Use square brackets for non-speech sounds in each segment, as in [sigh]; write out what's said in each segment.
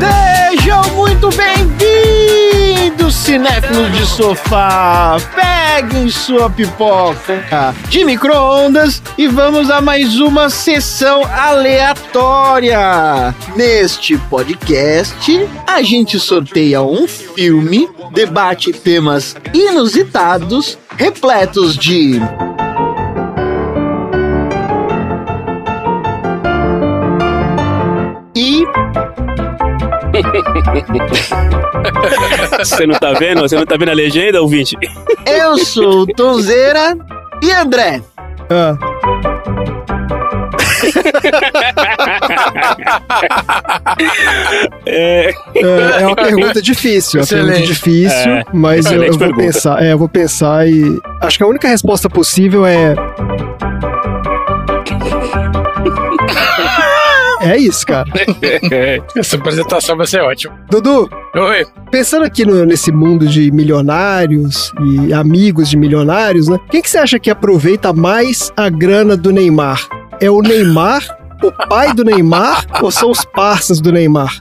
Sejam muito bem-vindos, cinéfilos de sofá. Peguem sua pipoca de micro-ondas e vamos a mais uma sessão aleatória. Neste podcast, a gente sorteia um filme, debate temas inusitados, repletos de Você não tá vendo? Você não tá vendo a legenda, ouvinte? eu sou o Tonzeira e André. Ah, É, é, é uma pergunta difícil, é uma pergunta Excelente. difícil, É, mas eu, eu vou pergunta. pensar. É, eu vou pensar e acho que a única resposta possível é É isso, cara. [laughs] Essa apresentação vai ser ótima. Dudu, Oi. pensando aqui no- nesse mundo de milionários e amigos de milionários, né? Quem que você acha que aproveita mais a grana do Neymar? É o Neymar, o pai do Neymar ou são os parças do Neymar?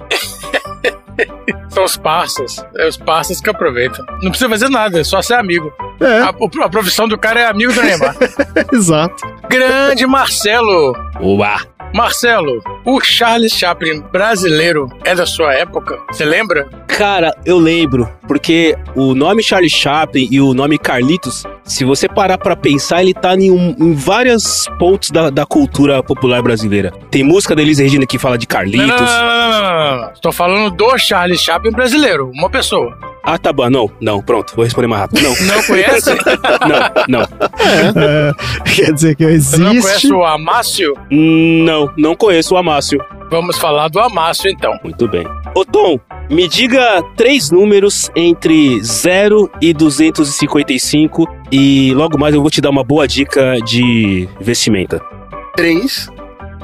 São os parças. É os parças que aproveitam. Não precisa fazer nada, é só ser amigo. É, A, a profissão do cara é amigo do Neymar. [laughs] exato. Grande Marcelo. Uá! Marcelo, o Charles Chaplin brasileiro é da sua época? Você lembra? Cara, eu lembro, porque o nome Charlie Chaplin e o nome Carlitos, se você parar pra pensar, ele tá em, um- em vários pontos da, da cultura popular brasileira. Tem música da Elis Regina que fala de Não, não, Carlitos. não, não, não, não, não. Estou falando do Charles Chaplin brasileiro, uma pessoa. Ah, tá bom. Não, não, pronto. Vou responder mais rápido. Não, Não conhece? [laughs] não, não. É, quer dizer que Você não existe. conhece o Amácio? Não, não conheço o Amácio. Vamos falar do Amácio então. Muito bem. Ô Tom, me diga três números entre 0 e 255 e logo mais eu vou te dar uma boa dica de vestimenta. 3,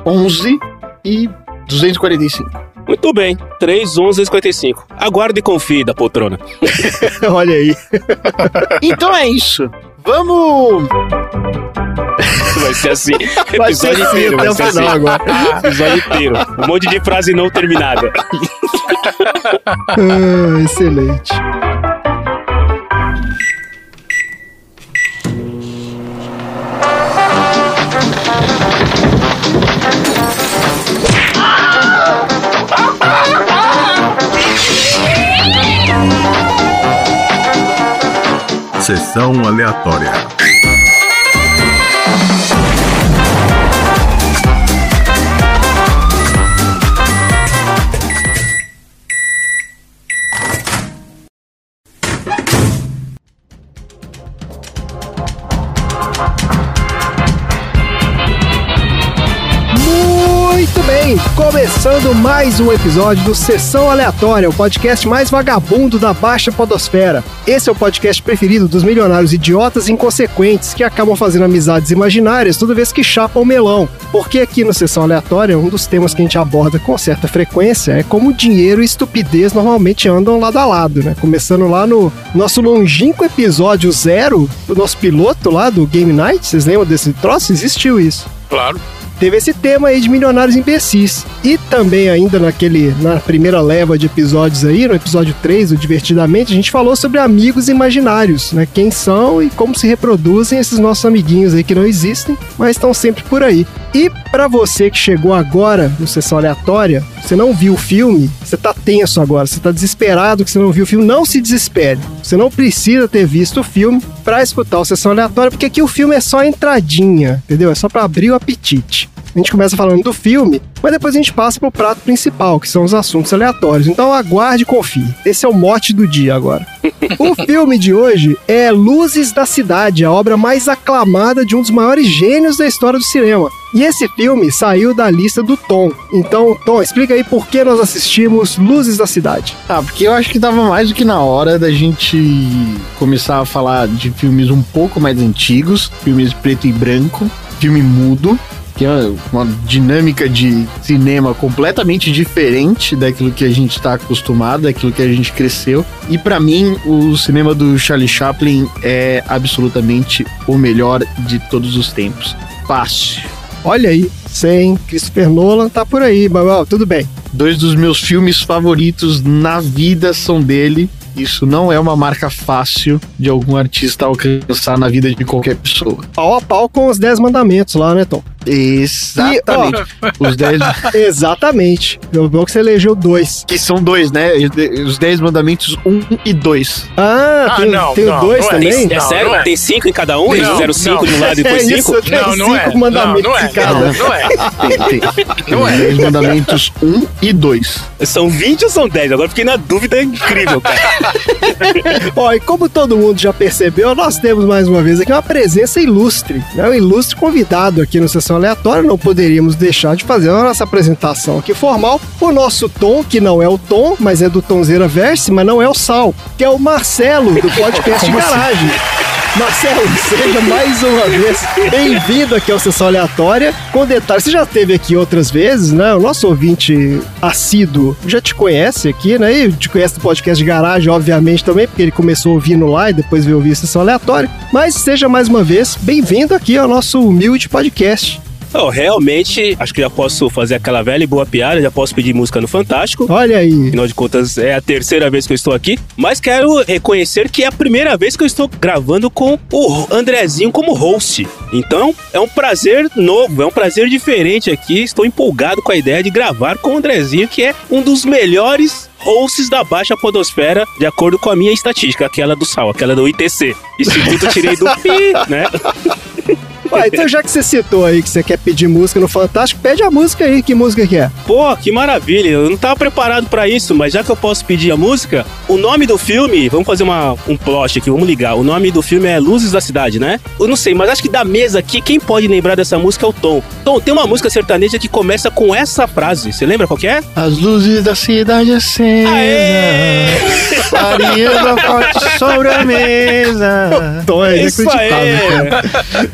11 e 245. Muito bem, 3, 11 e 55. Aguarde e confie da poltrona. [laughs] Olha aí. Então é isso. Vamos. [laughs] Vai ser assim. Vai ser episódio assim inteiro, vai ser assim. agora. Episódio inteiro. Um monte de frase não terminada. [laughs] Ah, excelente. Sessão aleatória. Começando mais um episódio do Sessão Aleatória, o podcast mais vagabundo da Baixa Podosfera. Esse é o podcast preferido dos milionários idiotas e inconsequentes que acabam fazendo amizades imaginárias toda vez que chapam melão. Porque aqui no Sessão Aleatória, um dos temas que a gente aborda com certa frequência é como dinheiro e estupidez normalmente andam lado a lado, né? Começando lá no nosso longínquo episódio zero, do nosso piloto lá do Game Night, vocês lembram desse troço? Existiu isso Claro. Teve esse tema aí de milionários imbecis. E também ainda naquele na primeira leva de episódios aí, no episódio 3, o Divertidamente, a gente falou sobre amigos imaginários, né? Quem são e como se reproduzem esses nossos amiguinhos aí que não existem, mas estão sempre por aí. E pra você que chegou agora no sessão aleatória, você não viu o filme, você tá tenso agora, você tá desesperado que você não viu o filme, não se desespere. Você não precisa ter visto o filme pra escutar o sessão aleatória, porque aqui o filme é só entradinha, entendeu? É só pra abrir o apetite. A gente começa falando do filme, mas depois a gente passa pro prato principal, que são os assuntos aleatórios. Então aguarde e confie. Esse é o mote do dia agora. [laughs] O filme de hoje é Luzes da Cidade, a obra mais aclamada de um dos maiores gênios da história do cinema. E esse filme saiu da lista do Tom. Então, Tom, explica aí por que nós assistimos Luzes da Cidade. Ah, porque eu acho que tava mais do que na hora da gente começar a falar de filmes um pouco mais antigos, filmes preto e branco, filme mudo, tem uma, uma dinâmica de cinema completamente diferente daquilo que a gente está acostumado, daquilo que a gente cresceu. E para mim, o cinema do Charlie Chaplin é absolutamente o melhor de todos os tempos. Fácil. Olha aí, sem Christopher Nolan tá por aí, mas tudo bem. Dois dos meus filmes favoritos na vida são dele. Isso não é uma marca fácil de algum artista alcançar na vida de qualquer pessoa. Pau a pau com os 10 mandamentos lá, né, Tom? Exatamente. Os 10. [laughs] Exatamente. Eu bom que você elegeu dois. Que são dois, né? Os 10 mandamentos 1 um e 2. Ah, Ah, tem, não, tem não, o dois não é. também? É Não, sério? não é. Tem cinco em cada um? Eles Não, fizeram cinco não. de um lado e [laughs] depois é isso, cinco? tem Não, não é. cinco mandamentos Não, não é. em cada. Não, não é. Tem, tem. [laughs] Não é. Os 10 mandamentos 1 um e 2. São 20 ou são 10? Agora fiquei na dúvida incrível, cara. Ó, e como todo mundo já percebeu, nós temos mais uma vez aqui uma presença ilustre, né? Um ilustre convidado aqui no Sessão Aleatória. Não poderíamos deixar de fazer a nossa apresentação aqui formal. O nosso Tom, que não é o Tom, mas é do Tonzeira Verse, mas não é o Sal, que é o Marcelo, do [laughs] podcast de Garagem. Marcelo, seja mais uma vez bem-vindo aqui ao Sessão Aleatória. Com detalhe, você já esteve aqui outras vezes, né? O nosso ouvinte assíduo já te conhece aqui, né? E te conhece do podcast de garagem, obviamente, também, porque ele começou ouvindo lá e depois veio ouvir a Sessão Aleatória. Mas seja mais uma vez bem-vindo aqui ao nosso humilde podcast. Realmente, acho que já posso fazer aquela velha e boa piada, já posso pedir música no Fantástico. Olha aí. Afinal de contas, é a terceira vez que eu estou aqui. Mas quero reconhecer que é a primeira vez que eu estou gravando com o Andrezinho como host. Então, é um prazer novo, é um prazer diferente aqui. Estou empolgado com a ideia de gravar com o Andrezinho, que é um dos melhores hosts da Baixa Podosfera, de acordo com a minha estatística, aquela do SAL, aquela do ITC. Instituto eu tirei do [laughs] PI, né? Ué, [laughs] então já que você citou aí que você quer pedir música no Fantástico, pede a música aí. Que música que é? Pô, que maravilha. Eu não tava preparado pra isso, mas já que eu posso pedir a música, o nome do filme, vamos fazer uma, um plot aqui, vamos ligar. O nome do filme é Luzes da Cidade, né? Eu não sei, mas acho que da mesa aqui, quem pode lembrar dessa música é o Tom. Tom, tem uma música sertaneja que começa com essa frase. Você lembra qual que é? As luzes da cidade acesa, clareando a forte sobre a mesa. [laughs] Tom é Isso inacreditável, cara.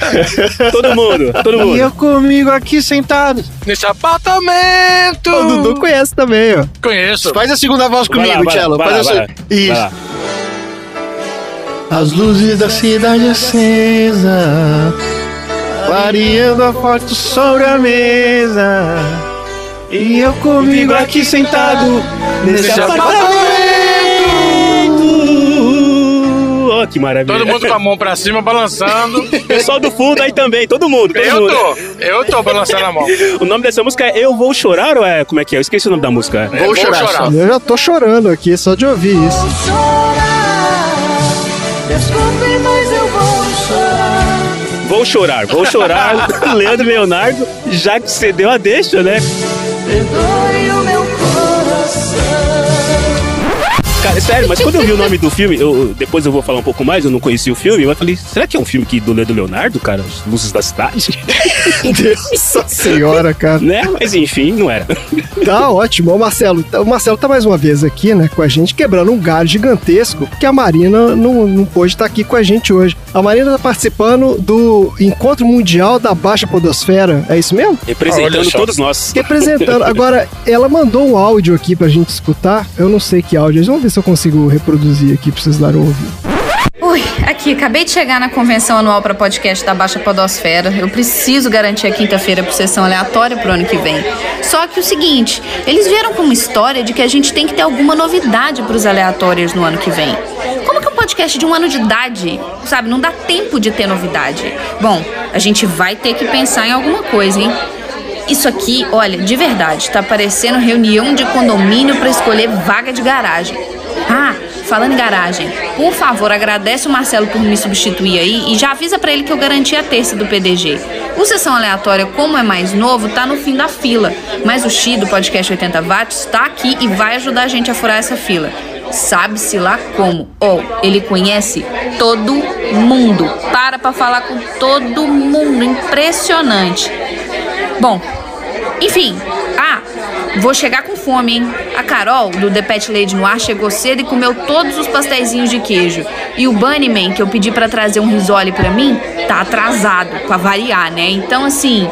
aí. [laughs] todo mundo, todo E mundo. eu comigo aqui sentado. Nesse apartamento. O Dudu conhece também, ó. Conheço. Faz a segunda voz Vai lá, comigo, vai lá, Tchelo. vai Faz lá, a vai. Vai Isso. As luzes da cidade acesa, clareando a forte sobre a mesa. E eu comigo aqui sentado Nesse apartamento. Que maravilha. Todo mundo com a mão pra cima, balançando. [laughs] Pessoal do fundo aí também, todo mundo, todo Eu mundo. tô. Eu tô balançando a mão. [laughs] O nome dessa música é Eu Vou Chorar ou é. Como é que é? Eu esqueci o nome da música. É, Vou chorar só. Eu já tô chorando aqui só de ouvir isso. Desculpe, mas eu vou chorar. Vou chorar, vou chorar. [laughs] Leandro Leonardo, já que você deu a deixa, né? Perdoe Cara, sério, mas quando eu vi o nome do filme, eu, depois eu vou falar um pouco mais, eu não conheci o filme, mas falei, será que é um filme que do Leonardo, cara? As Luzes da Cidade? [laughs] Nossa senhora, cara. né? Mas enfim, não era. Tá ótimo. O Marcelo, o Marcelo tá mais uma vez aqui, né, com a gente, quebrando um galho gigantesco, porque a Marina não, não pôde estar aqui com a gente hoje. A Marina tá participando do Encontro Mundial da Baixa Podosfera. É isso mesmo? Representando só. todos nós. Representando. Agora, ela mandou um áudio aqui pra gente escutar. Eu não sei que áudio. é. Vamos ver se eu consigo reproduzir aqui pra vocês darem um ouvir. Ui, aqui, acabei de chegar na convenção anual para podcast da Baixa Podosfera. Eu preciso garantir a quinta-feira por sessão aleatória pro ano que vem. Só que o seguinte, eles vieram com uma história de que a gente tem que ter alguma novidade pros aleatórios no ano que vem. Como que um podcast de um ano de idade, sabe, não dá tempo de ter novidade? Bom, a gente vai ter que pensar em alguma coisa, hein? Isso aqui, olha, de verdade, tá parecendo reunião de condomínio para escolher vaga de garagem. Ah, falando em garagem, por favor, agradece o Marcelo por me substituir aí e já avisa pra ele que eu garanti a terça do PDG. O Sessão Aleatória, como é mais novo, tá no fim da fila, mas o Xi do podcast 80 Watts tá aqui e vai ajudar a gente a furar essa fila. Sabe-se lá como. Oh, ele conhece todo mundo. Para pra falar com todo mundo. Impressionante. Bom, enfim. Ah, vou chegar com fome, hein? A Carol, do The Pet Lady no ar, chegou cedo e comeu todos os pastéisinhos de queijo. E o Bunnyman, que eu pedi pra trazer um risole pra mim, tá atrasado, pra variar, né? Então, assim,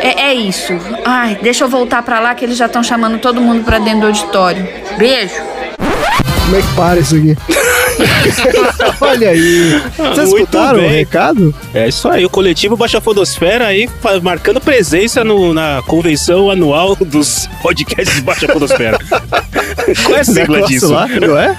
É, é isso. Ai, deixa eu voltar pra lá que eles já estão chamando todo mundo pra dentro do auditório. Beijo. Como é que para isso aqui? [laughs] Olha aí. Vocês Muito escutaram o bem. recado? É isso aí, o coletivo Baixa Fodosfera aí marcando presença no- na convenção anual dos podcasts Baixa Fodosfera. [laughs] Qual é a sigla disso? lá, não é?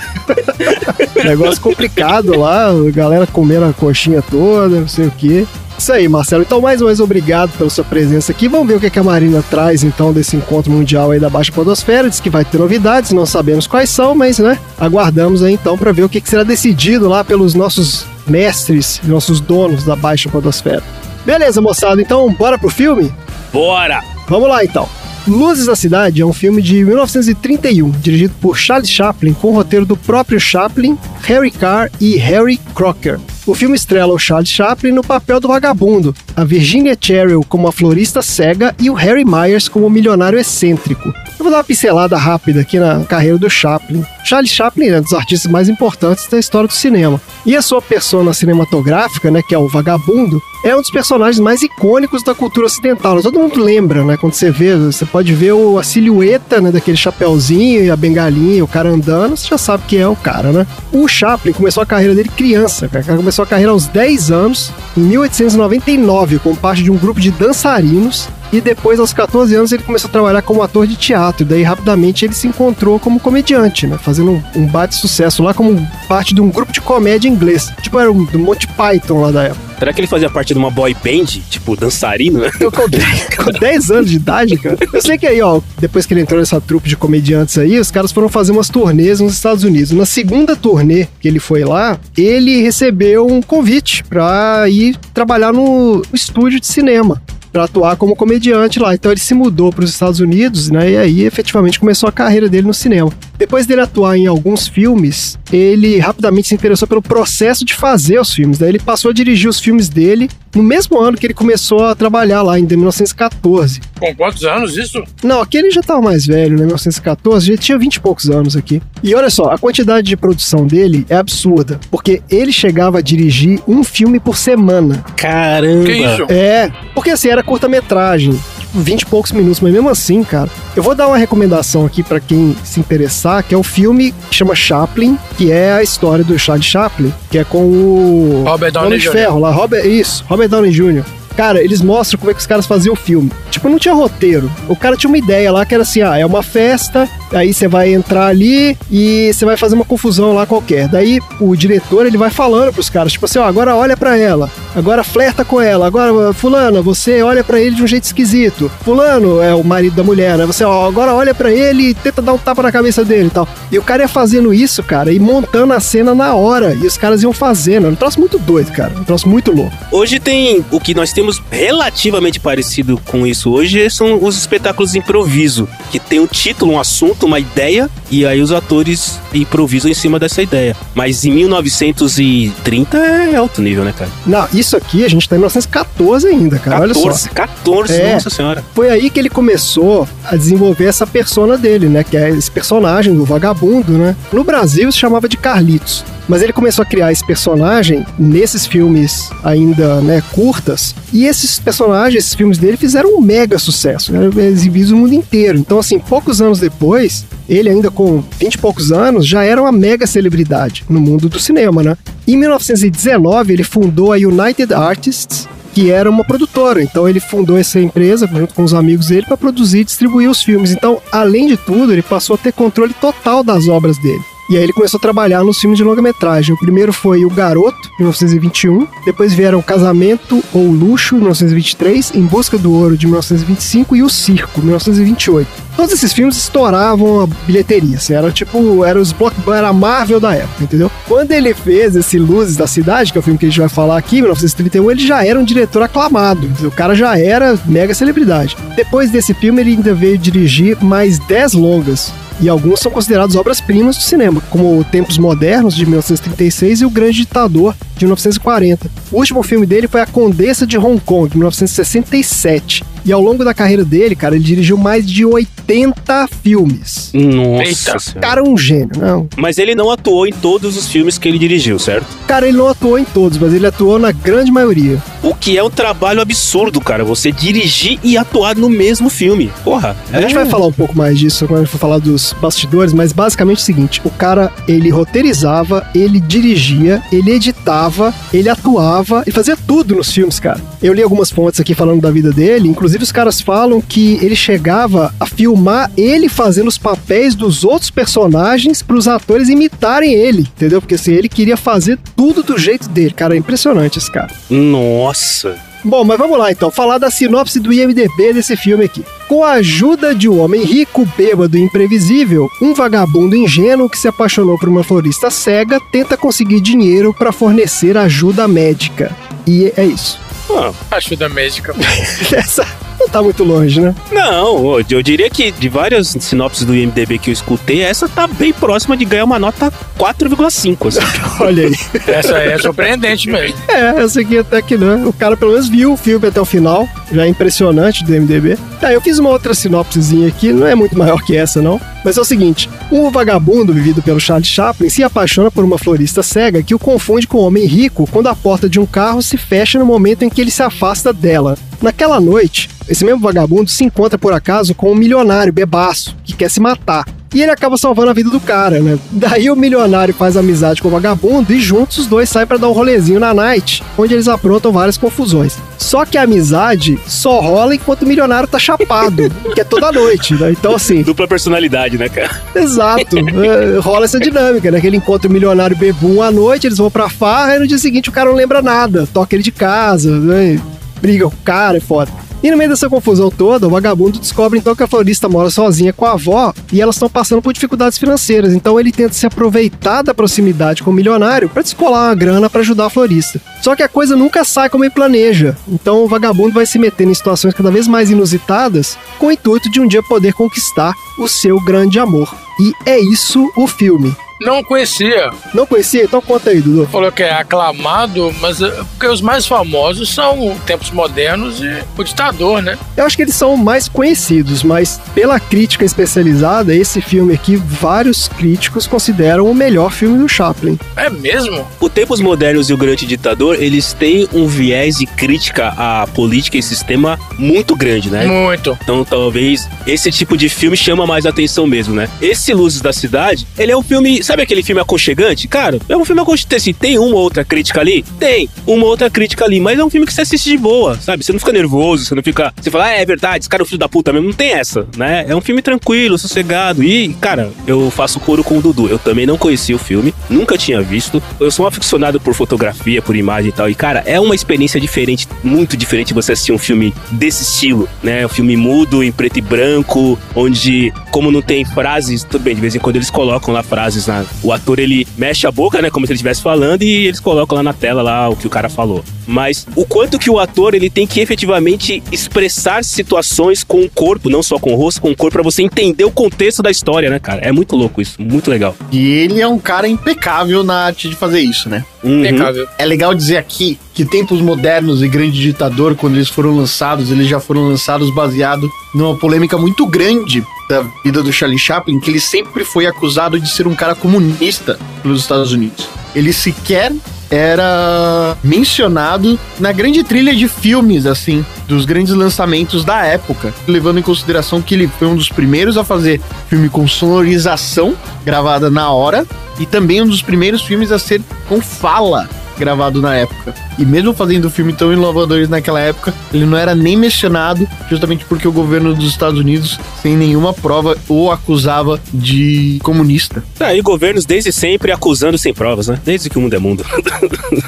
Negócio complicado lá, galera comendo a coxinha toda, não sei o quê. Isso aí, Marcelo. Então, mais uma vez, obrigado pela sua presença aqui. Vamos ver o que, é que a Marina traz, então, desse encontro mundial aí da Baixa Podosfera. Diz que vai ter novidades, não sabemos quais são, mas, né, aguardamos aí, então, para ver o que, que será decidido lá pelos nossos mestres, nossos donos da Baixa Podosfera. Beleza, moçada. Então, bora pro filme? Bora! Vamos lá então. Luzes da Cidade é um filme de 1931, dirigido por Charles Chaplin, com o roteiro do próprio Chaplin, Harry Carr e Harry Crocker. O filme estrela o Charles Chaplin no papel do vagabundo, a Virginia Cheryl como a florista cega e o Harry Myers como o milionário excêntrico. Eu vou dar uma pincelada rápida aqui na carreira do Chaplin. Charles Chaplin é um dos artistas mais importantes da história do cinema. E a sua persona cinematográfica, né, que é o vagabundo, é um dos personagens mais icônicos da cultura ocidental. Todo mundo lembra, né? Quando você vê, você pode ver a silhueta né, daquele chapéuzinho e a bengalinha, o cara andando, você já sabe que é o cara, né? O Chaplin começou a carreira dele criança, cara começou a carreira aos 10 anos, em 1899, como parte de um grupo de dançarinos. E depois, aos 14 anos, ele começou a trabalhar como ator de teatro. Daí, rapidamente, ele se encontrou como comediante, né? Fazendo um, um bate sucesso lá como parte de um grupo de comédia inglês. Tipo, era um, do Monty Python lá da época. Será que ele fazia parte de uma boy band? Tipo, dançarino, né? [laughs] Eu com 10, com 10 anos de idade, cara. Eu sei que aí, ó, depois que ele entrou nessa trupe de comediantes aí, os caras foram fazer umas turnês nos Estados Unidos. Na segunda turnê que ele foi lá, ele recebeu um convite pra ir trabalhar no estúdio de cinema. Pra atuar como comediante lá. Então ele se mudou para os Estados Unidos, né? E aí efetivamente começou a carreira dele no cinema. Depois dele atuar em alguns filmes, ele rapidamente se interessou pelo processo de fazer os filmes. Daí ele passou a dirigir os filmes dele no mesmo ano que ele começou a trabalhar lá, em 1914. Com quantos anos isso? Não, aqui ele já estava mais velho, né? 1914, já tinha 20 e poucos anos aqui. E olha só, a quantidade de produção dele é absurda, porque ele chegava a dirigir um filme por semana. Caramba! Que isso? É, porque assim, era curta-metragem, 20 e poucos minutos, mas mesmo assim, cara. Eu vou dar uma recomendação aqui pra quem se interessar, que é o filme que chama Chaplin, que é a história do Charles Chaplin, que é com o Robert Downey Jr. Ferro lá, Robert, isso, Robert Downey Jr. Cara, eles mostram como é que os caras faziam o filme. Tipo, não tinha roteiro. O cara tinha uma ideia lá que era assim: ah, é uma festa, aí você vai entrar ali e você vai fazer uma confusão lá qualquer. Daí o diretor ele vai falando pros caras, tipo assim: ó, agora olha pra ela, agora flerta com ela, agora, Fulana, você olha pra ele de um jeito esquisito. Fulano é o marido da mulher, né? Você, ó, agora olha pra ele e tenta dar um tapa na cabeça dele e tal. E o cara ia fazendo isso, cara, e montando a cena na hora. E os caras iam fazendo. É um troço muito doido, cara. Um troço muito louco. Hoje tem o que nós temos relativamente parecido com isso hoje são os espetáculos de improviso, que tem um título, um assunto, uma ideia, e aí os atores improvisam em cima dessa ideia. Mas em 1930 é alto nível, né, cara? Não, isso aqui a gente tá em 1914 ainda, cara. Olha só. 14, 14, É. nossa senhora. Foi aí que ele começou a desenvolver essa persona dele, né? Que é esse personagem do vagabundo, né? No Brasil se chamava de Carlitos. Mas ele começou a criar esse personagem nesses filmes ainda, né, curtas. E esses personagens, esses filmes dele fizeram um mega sucesso, né? Exibidos no mundo inteiro. Então, assim, poucos anos depois, ele ainda com 20 e poucos anos, já era uma mega celebridade no mundo do cinema, né? Em 1919, ele fundou a United Artists, que era uma produtora. Então ele fundou essa empresa junto com os amigos dele para produzir e distribuir os filmes. Então, além de tudo, ele passou a ter controle total das obras dele. E aí ele começou a trabalhar nos filmes de longa-metragem. O primeiro foi O Garoto, 1921. Depois vieram Casamento ou Luxo, 1923. Em Busca do Ouro, de 1925. E O Circo, 1928. Todos esses filmes estouravam a bilheteria. Assim, era tipo, era os block, era a Marvel da época, entendeu? Quando ele fez esse Luzes da Cidade, que é o filme que a gente vai falar aqui, 1931, ele já era um diretor aclamado. O cara já era mega celebridade. Depois desse filme, ele ainda veio dirigir mais 10 longas. E alguns são considerados obras-primas do cinema, como Tempos Modernos, de 1936, e O Grande Ditador, de 1940. O último filme dele foi A Condessa de Hong Kong, de 1967. E ao longo da carreira dele, cara, ele dirigiu mais de 80 filmes. Nossa Eita. senhora. Cara, um gênio, não. Mas ele não atuou em todos os filmes que ele dirigiu, certo? Cara, ele não atuou em todos, mas ele atuou na grande maioria. O que é um trabalho absurdo, cara. Você dirigir e atuar no mesmo filme. Porra. A gente é- vai falar um pouco mais disso quando a gente for falar dos bastidores, mas basicamente é o seguinte: o cara ele roteirizava, ele dirigia, ele editava, ele atuava e fazia tudo nos filmes, cara. Eu li algumas fontes aqui falando da vida dele, inclusive os caras falam que ele chegava a filmar ele fazendo os papéis dos outros personagens para os atores imitarem ele, entendeu? Porque assim, ele queria fazer tudo do jeito dele, cara. É impressionante esse cara. Nossa. Bom, mas vamos lá então, falar da sinopse do IMDB desse filme aqui. Com a ajuda de um homem rico, bêbado e imprevisível, um vagabundo ingênuo que se apaixonou por uma florista cega tenta conseguir dinheiro para fornecer ajuda médica. E é isso. Ah, Ajuda médica. [laughs] Essa não tá muito longe, né? não, eu diria que de várias sinopses do IMDB que eu escutei, essa tá bem próxima de ganhar uma nota 4,5. Assim. [laughs] Olha aí. Essa aí é surpreendente mesmo. É, essa aqui até que não. O cara pelo menos viu o filme até o final. Já é impressionante do MDB. Tá, eu fiz uma outra sinopsezinha aqui, não é muito maior que essa, não. Mas é o seguinte: um vagabundo vivido pelo Charles Chaplin se apaixona por uma florista cega que o confunde com um homem rico quando a porta de um carro se fecha no momento em que ele se afasta dela. Naquela noite, esse mesmo vagabundo se encontra por acaso com um milionário bebaço que quer se matar. E ele acaba salvando a vida do cara, né? Daí o milionário faz amizade com o vagabundo e juntos os dois saem pra dar um rolezinho na night, onde eles aprontam várias confusões. Só que a amizade só rola enquanto o milionário tá chapado, [laughs] que é toda noite, né? Então assim, Dupla personalidade, né, cara? exato, é, rola essa dinâmica, né? Que ele encontra o milionário bebum à noite, eles vão pra farra e no dia seguinte o cara não lembra nada, toca ele de casa, né? Briga com o cara, é foda. E no meio dessa confusão toda, o vagabundo descobre então que a florista mora sozinha com a avó e elas estão passando por dificuldades financeiras. Então ele tenta se aproveitar da proximidade com o milionário para descolar uma grana para ajudar a florista. Só que a coisa nunca sai como ele planeja. Então o vagabundo vai se metendo em situações cada vez mais inusitadas com o intuito de um dia poder conquistar o seu grande amor. E é isso o filme. Não conhecia. Não conhecia? Então conta aí, Dudu. Falou que é aclamado, mas é porque os mais famosos são Tempos Modernos e O Ditador, né? Eu acho que eles são mais conhecidos, mas pela crítica especializada, esse filme aqui, vários críticos consideram o melhor filme do Chaplin. É mesmo? O Tempos Modernos e o Grande Ditador, eles têm um viés de crítica à política e sistema muito grande, né? Muito. Então talvez esse tipo de filme chama mais atenção mesmo, né? Esse Luzes da Cidade, ele é um filme. Sabe aquele filme aconchegante? Cara, é um filme aconchegante. Assim, tem uma outra crítica ali? Tem. Uma outra crítica ali. Mas é um filme que você assiste de boa, sabe? Você não fica nervoso, você não fica. Você fala, ah, é verdade, esse cara é um filho da puta mesmo. Não tem essa, né? É um filme tranquilo, sossegado. E, cara, eu faço coro com o Dudu. Eu também não conhecia o filme, nunca tinha visto. Eu sou um aficionado por fotografia, por imagem e tal. E, cara, é uma experiência diferente, muito diferente você assistir um filme desse estilo, né? Um filme mudo, em preto e branco, onde, como não tem frases, tudo bem, de vez em quando eles colocam lá frases na. O ator ele mexe a boca, né? Como se ele estivesse falando, e eles colocam lá na tela lá o que o cara falou. Mas o quanto que o ator ele tem que efetivamente expressar situações com o corpo, não só com o rosto, com o corpo, pra você entender o contexto da história, né, cara? É muito louco isso, muito legal. E ele é um cara impecável na arte de fazer isso, né? Uhum. Impecável. É legal dizer aqui que Tempos Modernos e Grande Ditador, quando eles foram lançados, eles já foram lançados baseado numa polêmica muito grande da vida do Charlie Chaplin, que ele sempre foi acusado de ser um cara comunista pelos Estados Unidos. Ele sequer era mencionado na grande trilha de filmes, assim, dos grandes lançamentos da época, levando em consideração que ele foi um dos primeiros a fazer filme com sonorização gravada na hora e também um dos primeiros filmes a ser com fala gravado na época. E mesmo fazendo filme tão inovadores naquela época, ele não era nem mencionado, justamente porque o governo dos Estados Unidos, sem nenhuma prova, o acusava de comunista. Tá, e governos desde sempre acusando sem provas, né? Desde que o mundo é mundo.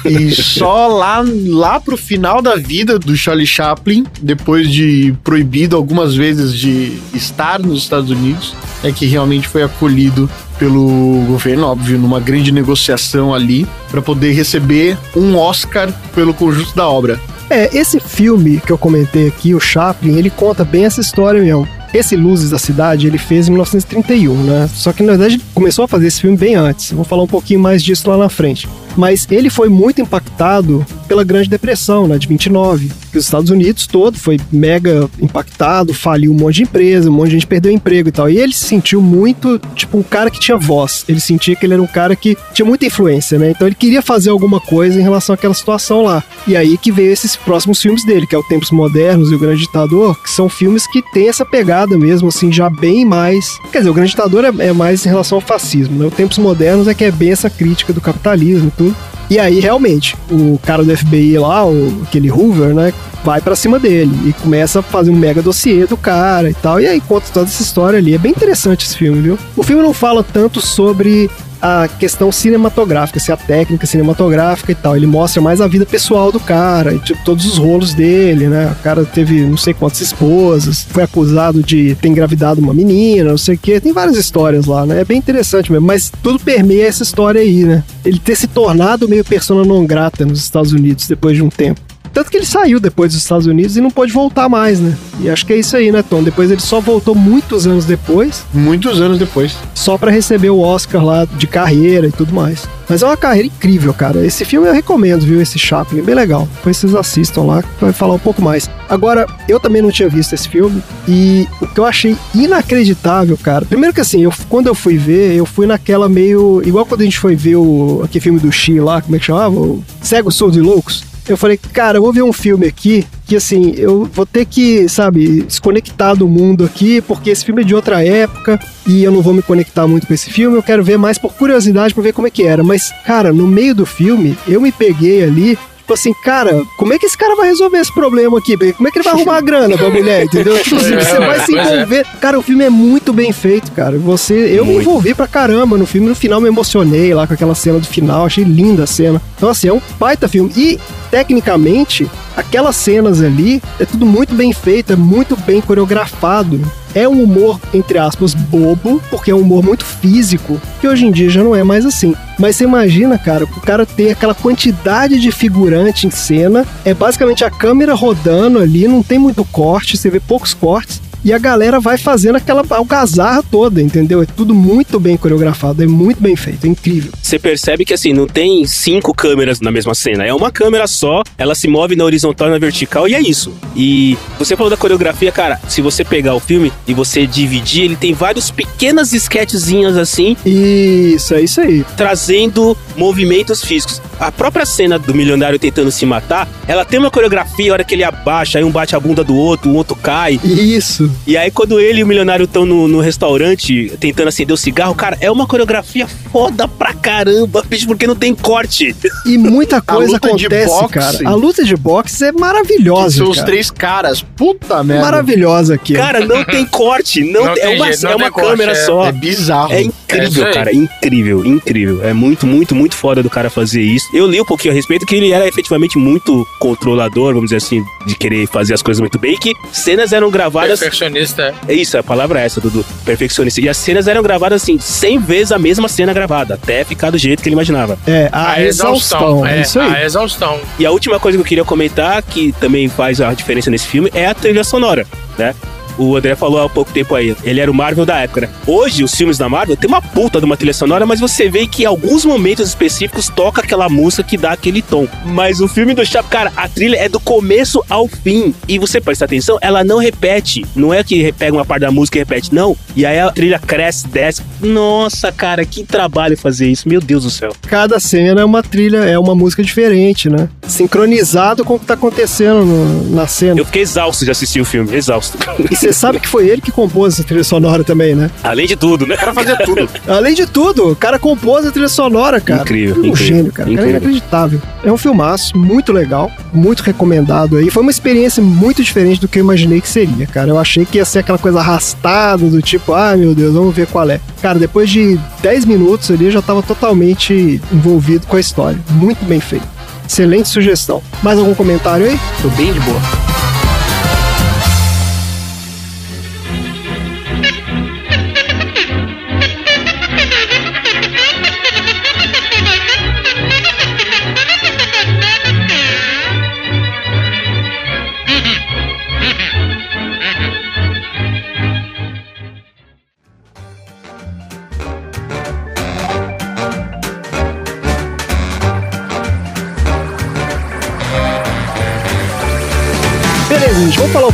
E só lá, lá pro final da vida do Charlie Chaplin, depois de proibido algumas vezes de estar nos Estados Unidos, é que realmente foi acolhido pelo governo, óbvio, numa grande negociação ali, para poder receber um Oscar pelo conjunto da obra. É, esse filme que eu comentei aqui, o Chaplin, ele conta bem essa história mesmo. Esse Luzes da Cidade ele fez em 1931, né? Só que na verdade ele começou a fazer esse filme bem antes. Eu vou falar um pouquinho mais disso lá na frente. Mas ele foi muito impactado pela Grande Depressão, né, de 29. Que os Estados Unidos todo foi mega impactado, faliu um monte de empresa, um monte de gente perdeu emprego e tal. E ele se sentiu muito, tipo, um cara que tinha voz. Ele sentia que ele era um cara que tinha muita influência, né? Então ele queria fazer alguma coisa em relação àquela situação lá. E aí que veio esses próximos filmes dele, que é o Tempos Modernos e o Grande Ditador, que são filmes que têm essa pegada mesmo, assim, já bem mais. Quer dizer, o Grande Ditador é, é mais em relação ao fascismo, né? O Tempos Modernos é que é bem essa crítica do capitalismo e tudo. E aí, realmente, o cara do FBI lá, o, aquele Hoover, né, vai pra cima dele e começa a fazer um mega dossiê do cara e tal. E aí conta toda essa história ali. É bem interessante esse filme, viu? O filme não fala tanto sobre a questão cinematográfica, se a técnica cinematográfica e tal. Ele mostra mais a vida pessoal do cara, e, tipo, todos os rolos dele, né? O cara teve não sei quantas esposas, foi acusado de ter engravidado uma menina, não sei o quê. Tem várias histórias lá, né? É bem interessante mesmo, mas tudo permeia essa história aí, né? Ele ter se tornado meio persona non grata nos Estados Unidos depois de um tempo. Tanto que ele saiu depois dos Estados Unidos e não pôde voltar mais, né? E acho que é isso aí, né, Tom? Depois ele só voltou muitos anos depois, Muitos anos depois. só pra receber o Oscar lá de carreira e tudo mais. Mas é uma carreira incrível, cara. Esse filme eu recomendo, viu? Esse Chaplin, bem legal. Depois vocês assistam lá, que vai falar um pouco mais. Agora, eu também não tinha visto esse filme e o que eu achei inacreditável, cara. Primeiro que assim, eu, quando eu fui ver, eu fui naquela meio. Igual quando a gente foi ver o aquele filme do Xi lá, como é que chamava? O Cegos, Surdos e Loucos. Eu falei, cara, eu vou ver um filme aqui que assim, eu vou ter que, sabe, desconectar do mundo aqui, porque esse filme é de outra época e eu não vou me conectar muito com esse filme. Eu quero ver mais por curiosidade pra ver como é que era. Mas, cara, no meio do filme, eu me peguei ali. Tipo assim, cara, como é que esse cara vai resolver esse problema aqui? Como é que ele vai arrumar a grana pra mulher, entendeu? Tipo assim, É, você vai se pois é. envolver. Cara, o filme é muito bem feito, cara. Você, eu me Muito. envolvi pra caramba no filme. No final me emocionei lá com aquela cena do final. Achei linda a cena. Então, assim, é um baita filme. E, tecnicamente, aquelas cenas ali é tudo muito bem feito, é muito bem coreografado. É um humor, entre aspas, bobo, porque é um humor muito físico, que hoje em dia já não é mais assim. Mas você imagina, cara, o cara ter aquela quantidade de figurante em cena, é basicamente a câmera rodando ali, não tem muito corte, você vê poucos cortes. E a galera vai fazendo aquela algazarra toda, entendeu? É tudo muito bem coreografado, é muito bem feito, é incrível. Você percebe que assim, não tem cinco câmeras na mesma cena. É uma câmera só, ela se move na horizontal e na vertical e é isso. E você falou da coreografia, cara, se você pegar o filme e você dividir, ele tem vários pequenas esquetezinhas assim, Isso, é isso aí. trazendo movimentos físicos. A própria cena do milionário tentando se matar, ela tem uma coreografia, a hora que ele abaixa, aí um bate a bunda do outro, o outro cai. Isso. E aí, quando ele e o milionário estão no, no restaurante tentando acender o cigarro, cara, é uma coreografia foda pra caramba, bicho, porque não tem corte. E muita coisa luta de acontece, boxe. cara. A luta de boxe é maravilhosa, São os três caras. Puta merda. Maravilhosa aqui. Cara, não tem corte, não, Não é tem uma, jeito, não é uma corte, câmera é- só. É bizarro. É É incrível, aí. cara. Incrível, incrível. É muito, muito, muito foda do cara fazer isso. Eu li um pouquinho a respeito que ele era efetivamente muito controlador, vamos dizer assim, de querer fazer as coisas muito bem. Que cenas eram gravadas. Perfeccionista. É isso, a palavra é essa, Dudu. Perfeccionista. E as cenas eram gravadas assim, 100 vezes a mesma cena gravada, até ficar do jeito que ele imaginava. É, a, exaustão. É, isso aí. A exaustão. E a última coisa que eu queria comentar, que também faz a diferença nesse filme, é a trilha sonora, né? O André falou há pouco tempo aí, ele era o Marvel da época, né? Hoje, os filmes da Marvel tem uma puta de uma trilha sonora, mas você vê que em alguns momentos específicos toca aquela música que dá aquele tom. Mas o filme do Chapo, cara, a trilha é do começo ao fim. E você presta atenção, ela não repete. Não é que pega uma parte da música e repete, não. E aí a trilha cresce, desce. Nossa, cara, que trabalho fazer isso, meu Deus do céu. Cada cena é uma trilha, é uma música diferente, né? Sincronizado com o que tá acontecendo no- na cena. Eu fiquei exausto de assistir o filme, exausto. E [laughs] você sabe que foi ele que compôs essa trilha sonora também, né? Além de tudo, né? Pra fazer tudo. [laughs] Além de tudo, o cara compôs a trilha sonora, cara. Incrível, Um incrível, gênio, cara. O cara é incrível. inacreditável. É um filmaço, muito legal, muito recomendado aí. Foi uma experiência muito diferente do que eu imaginei que seria, cara. Eu achei que ia ser aquela coisa arrastada, do tipo, ah, meu Deus, vamos ver qual é. Cara, depois de 10 minutos ali, eu já tava totalmente envolvido com a história. Muito bem feito. Excelente sugestão. Mais algum comentário aí? Tô bem de boa.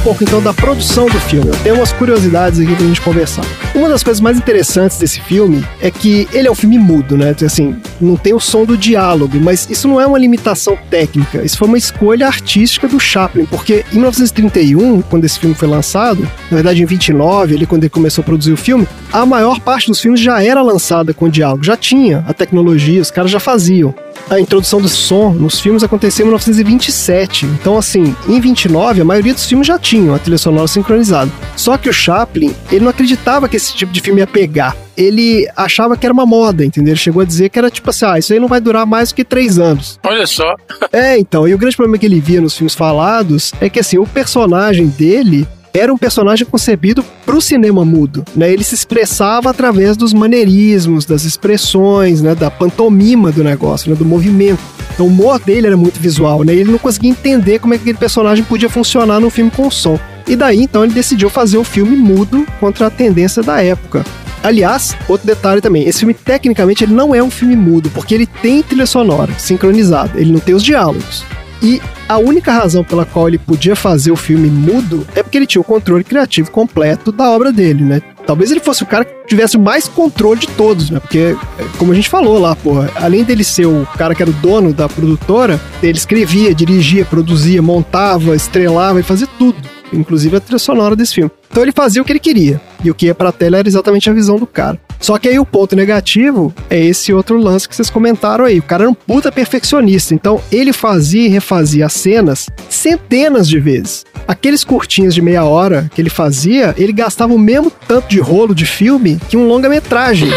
Pouco então da produção do filme. Tenho umas curiosidades aqui pra gente conversar. Uma das coisas mais interessantes desse filme é que ele é um filme mudo, né? Assim, não tem o som do diálogo, mas isso não é uma limitação técnica, isso foi uma escolha artística do Chaplin, porque em 1931, quando esse filme foi lançado, na verdade em 29, ali quando ele começou a produzir o filme, a maior parte dos filmes já era lançada com diálogo, já tinha a tecnologia, os caras já faziam. A introdução do som nos filmes aconteceu em 1927. Então, assim, em 29, a maioria dos filmes já tinham a trilha sonora sincronizada. Só que o Chaplin, ele não acreditava que esse tipo de filme ia pegar. Ele achava que era uma moda, entendeu? Ele chegou a dizer que era tipo assim, ah, isso aí não vai durar mais do que três anos. Olha só. É, então, e o grande problema que ele via nos filmes falados é que, assim, o personagem dele era um personagem concebido para o cinema mudo, né? Ele se expressava através dos maneirismos, das expressões, né? Da pantomima do negócio, né? Do movimento. Então, o humor dele era muito visual, né? Ele não conseguia entender como é que aquele personagem podia funcionar num filme com som. E daí, então, ele decidiu fazer o filme mudo contra a tendência da época. Aliás, outro detalhe também, esse filme tecnicamente ele não é um filme mudo, porque ele tem trilha sonora sincronizada, ele não tem os diálogos. E a única razão pela qual ele podia fazer o filme mudo é porque ele tinha o controle criativo completo da obra dele, né? Talvez ele fosse o cara que tivesse mais controle de todos, né? Porque, como a gente falou lá, porra, além dele ser o cara que era o dono da produtora, ele escrevia, dirigia, produzia, montava, estrelava e fazia tudo. Inclusive a trilha sonora desse filme. Então ele fazia o que ele queria. E o que ia pra tela era exatamente a visão do cara. Só que aí o ponto negativo é esse outro lance que vocês comentaram aí. O cara era um puta perfeccionista. Então ele fazia e refazia as cenas centenas de vezes. Aqueles curtinhos de meia hora que ele fazia, ele gastava o mesmo tanto de rolo de filme que um longa-metragem.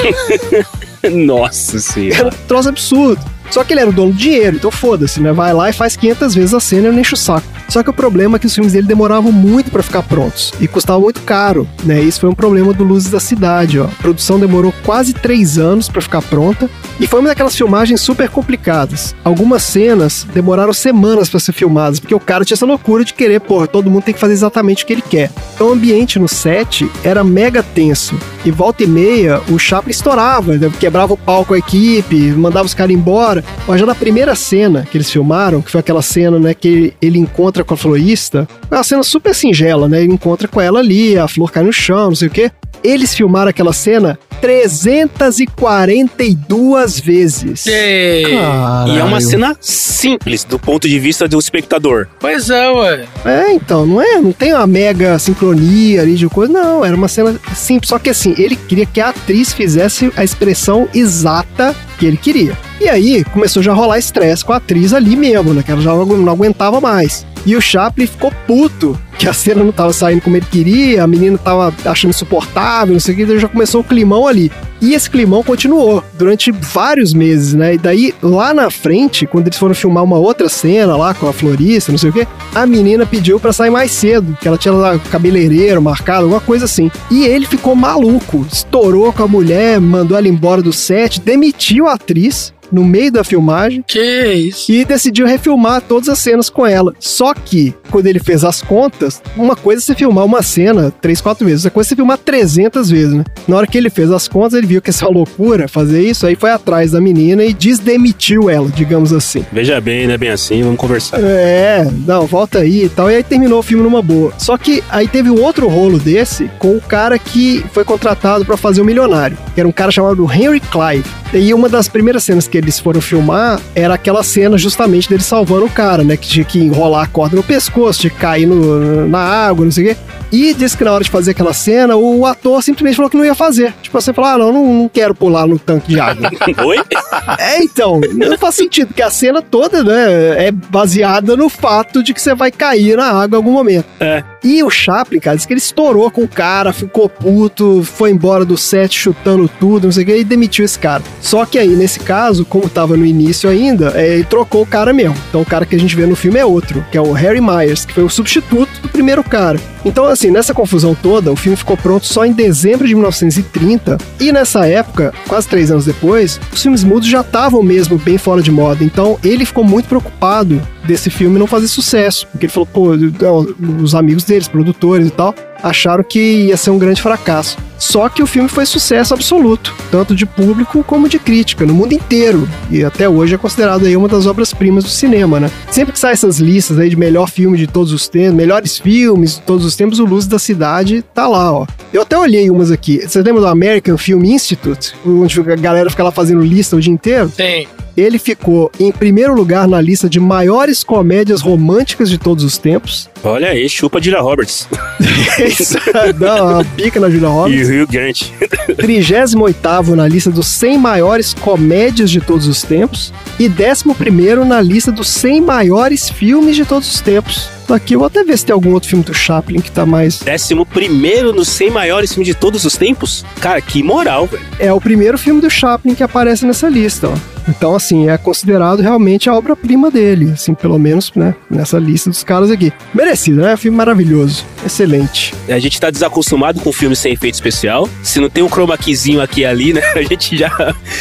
[laughs] Nossa senhora. Era um troço absurdo. Só que ele era o dono do dinheiro, então foda-se, né? Vai lá e faz 500 vezes a cena e não enche o saco. Só que o problema é que os filmes dele demoravam muito para ficar prontos e custavam muito caro, né? Isso foi um problema do Luzes da Cidade, ó. A produção demorou quase três anos para ficar pronta e foi uma daquelas filmagens super complicadas. Algumas cenas demoraram semanas para ser filmadas, porque o cara tinha essa loucura de querer, porra, todo mundo tem que fazer exatamente o que ele quer. Então o ambiente no set era mega tenso. E volta e meia, o Chaplin estourava, né? quebrava o palco a equipe, mandava os caras embora. Mas já na primeira cena que eles filmaram, que foi aquela cena, né, que ele, ele encontra com a florista, é uma cena super singela, né? Ele encontra com ela ali, a flor cai no chão, não sei o quê. Eles filmaram aquela cena 342 vezes. Ei. E é uma cena simples do ponto de vista do espectador. Pois é, ué. É, então, não é? Não tem uma mega sincronia ali de coisa, não. Era uma cena simples. Só que assim, ele queria que a atriz fizesse a expressão exata que ele queria. E aí começou já a rolar estresse com a atriz ali mesmo, né? Que ela já não aguentava mais. E o Chaplin ficou puto que a cena não tava saindo como ele queria, a menina tava achando insuportável, não sei o que, então já começou o climão ali. E esse climão continuou durante vários meses, né? E daí, lá na frente, quando eles foram filmar uma outra cena lá com a florista, não sei o que, a menina pediu pra sair mais cedo, que ela tinha lá cabeleireiro marcado, alguma coisa assim. E ele ficou maluco, estourou com a mulher, mandou ela embora do set, demitiu a atriz no meio da filmagem Que isso? e decidiu refilmar todas as cenas com ela. Só que, quando ele fez as contas, uma coisa é você filmar uma cena três, quatro vezes, outra coisa é você filmar 300 vezes, né? Na hora que ele fez as contas, ele viu que essa é [laughs] uma loucura fazer isso, aí foi atrás da menina e desdemitiu ela, digamos assim. Veja bem, não é bem assim, vamos conversar. É, não, volta aí e tal. E aí terminou o filme numa boa. Só que aí teve um outro rolo desse com o cara que foi contratado pra fazer o Milionário, que era um cara chamado Henry Clive. E uma das primeiras cenas que eles foram filmar era aquela cena justamente dele salvando o cara, né? Que tinha que enrolar a corda no pescoço, tinha que cair no- na água, não sei o quê. E disse que na hora de fazer aquela cena, o ator simplesmente falou que não ia fazer. Tipo, você falou, ah, não, não, não quero pular no tanque de água. [laughs] Oi? É, então, não faz sentido, porque a cena toda, né, é baseada no fato de que você vai cair na água em algum momento. É. E o Chaplin, cara, disse que ele estourou com o cara, ficou puto, foi embora do set chutando tudo, não sei o que, e demitiu esse cara. Só que aí, nesse caso, como tava no início ainda, é, trocou o cara mesmo. Então o cara que a gente vê no filme é outro, que é o Harry Myers, que foi o substituto do primeiro cara. Então, assim, nessa confusão toda, o filme ficou pronto só em dezembro de 1930, e nessa época, quase três anos depois, os filmes mudos já estavam mesmo bem fora de moda. Então, ele ficou muito preocupado desse filme não fazer sucesso. Porque ele falou, pô, os amigos deles, produtores e tal, acharam que ia ser um grande fracasso. Só que o filme foi sucesso absoluto, tanto de público como de crítica, no mundo inteiro. E até hoje é considerado aí uma das obras-primas do cinema, né? Sempre que sai essas listas aí de melhor filme de todos os tempos, melhores filmes de todos os tempos, o Luz da Cidade tá lá, ó. Eu até olhei umas aqui. Você lembra do American Film Institute? Onde a galera fica lá fazendo lista o dia inteiro? Tem. Ele ficou em primeiro lugar na lista de maiores comédias românticas de todos os tempos. Olha aí, chupa Julia Roberts. [laughs] Dá uma pica na Julia E Roberts. o Rio Grande. 38 na lista dos 100 maiores comédias de todos os tempos. E 11 na lista dos 100 maiores filmes de todos os tempos. Aqui eu vou até ver se tem algum outro filme do Chaplin que tá mais. Décimo primeiro nos 100 maiores filmes de todos os tempos? Cara, que moral, velho. É o primeiro filme do Chaplin que aparece nessa lista, ó. Então, assim, é considerado realmente a obra-prima dele, assim, pelo menos, né, nessa lista dos caras aqui. Merecido, né? Filme maravilhoso, excelente. A gente tá desacostumado com filme sem efeito especial. Se não tem um chroma keyzinho aqui e ali, né? [laughs] A gente já,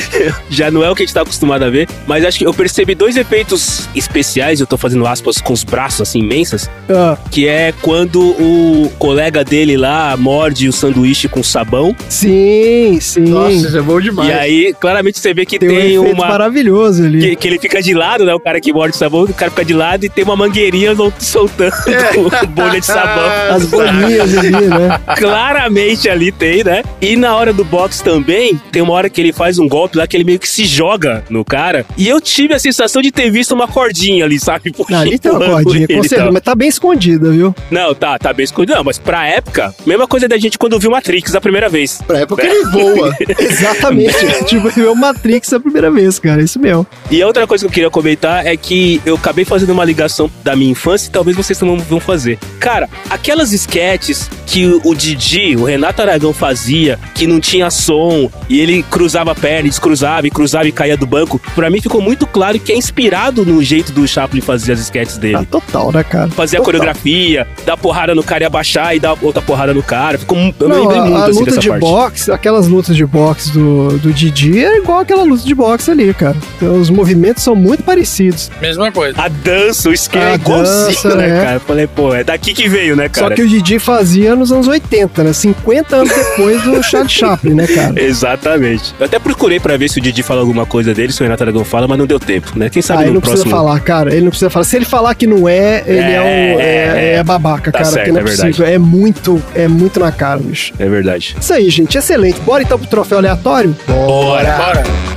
[laughs] já não é o que a gente tá acostumado a ver. Mas acho que eu percebi dois efeitos especiais, eu tô fazendo aspas com os braços assim imensas, Ah, que é quando o colega dele lá morde o sanduíche com sabão. sim, sim. Nossa, isso é bom demais. E aí, claramente você vê que tem, tem, um efeito uma. maravilhoso ali. Que, que ele fica de lado, né? O cara que morde o sabão, o cara fica de lado e tem uma mangueirinha sol- soltando [laughs] o bolha de sabão. As bolinhas ali, né? Claramente ali tem, né? E na hora do boxe também, tem uma hora que ele faz um golpe lá que ele meio que se joga no cara. E eu tive a sensação de ter visto uma cordinha ali, sabe? Não, ali tem uma cordinha, ele com certeza, mas tá bem escondida, viu? Não, tá, tá bem escondido. Não, mas pra época, mesma coisa da gente quando viu Matrix a primeira vez. Pra época ele voa. [laughs] Exatamente. tipo, viu o Matrix a primeira vez, cara. Isso mesmo. E a outra coisa que eu queria comentar é que eu acabei fazendo uma ligação da minha infância e talvez vocês também vão fazer. Cara, aquelas sketches que o Didi, o Renato Aragão fazia, que não tinha som, e ele cruzava a perna, descruzava e cruzava e caía do banco, pra mim ficou muito claro que é inspirado no jeito do Chaplin fazer as sketches Ah, dele. total, né, cara? Fazer a coreografia, dar porrada no cara e abaixar e dar outra porrada no cara. Ficou, eu me Não, lembrei a, muito a assim luta dessa de parte. boxe, aquelas lutas de boxe do, do Didi é igual aquela luta de boxe ali, cara. Então, os movimentos são muito parecidos. Mesma coisa. A dança, o skate A é igualzinho, dança, né, é. cara? Falei, pô, é daqui que veio, né, cara? Só que o Didi fazia nos anos 80, né? 50 anos depois do Charles [laughs] Chaplin, né, cara? Exatamente. Eu até procurei pra ver se o Didi fala alguma coisa dele, se o Renato Aragão fala, mas não deu tempo, né? Quem sabe Ah, ele no não precisa próximo. falar, cara. Ele não precisa falar. Se ele falar que não é, ele é, um, é, é babaca, Tá cara. certo, não é, é verdade. possível. É muito, é muito na cara, bicho. É verdade. Isso aí, gente. Excelente. Bora então pro troféu aleatório? Bora! Bora. Troféu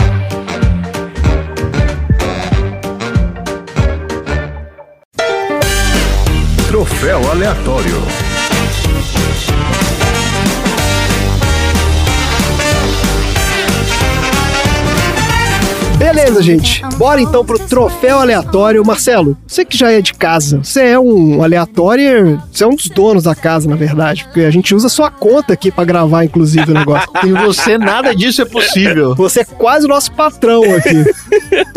aleatório. Beleza, gente. Bora então pro troféu aleatório. Marcelo, você que já é de casa, você é um aleatório, você é um dos donos da casa, na verdade, porque a gente usa sua conta aqui pra gravar, inclusive, o negócio. [laughs] Em você, nada disso é possível. Você é quase o nosso patrão aqui.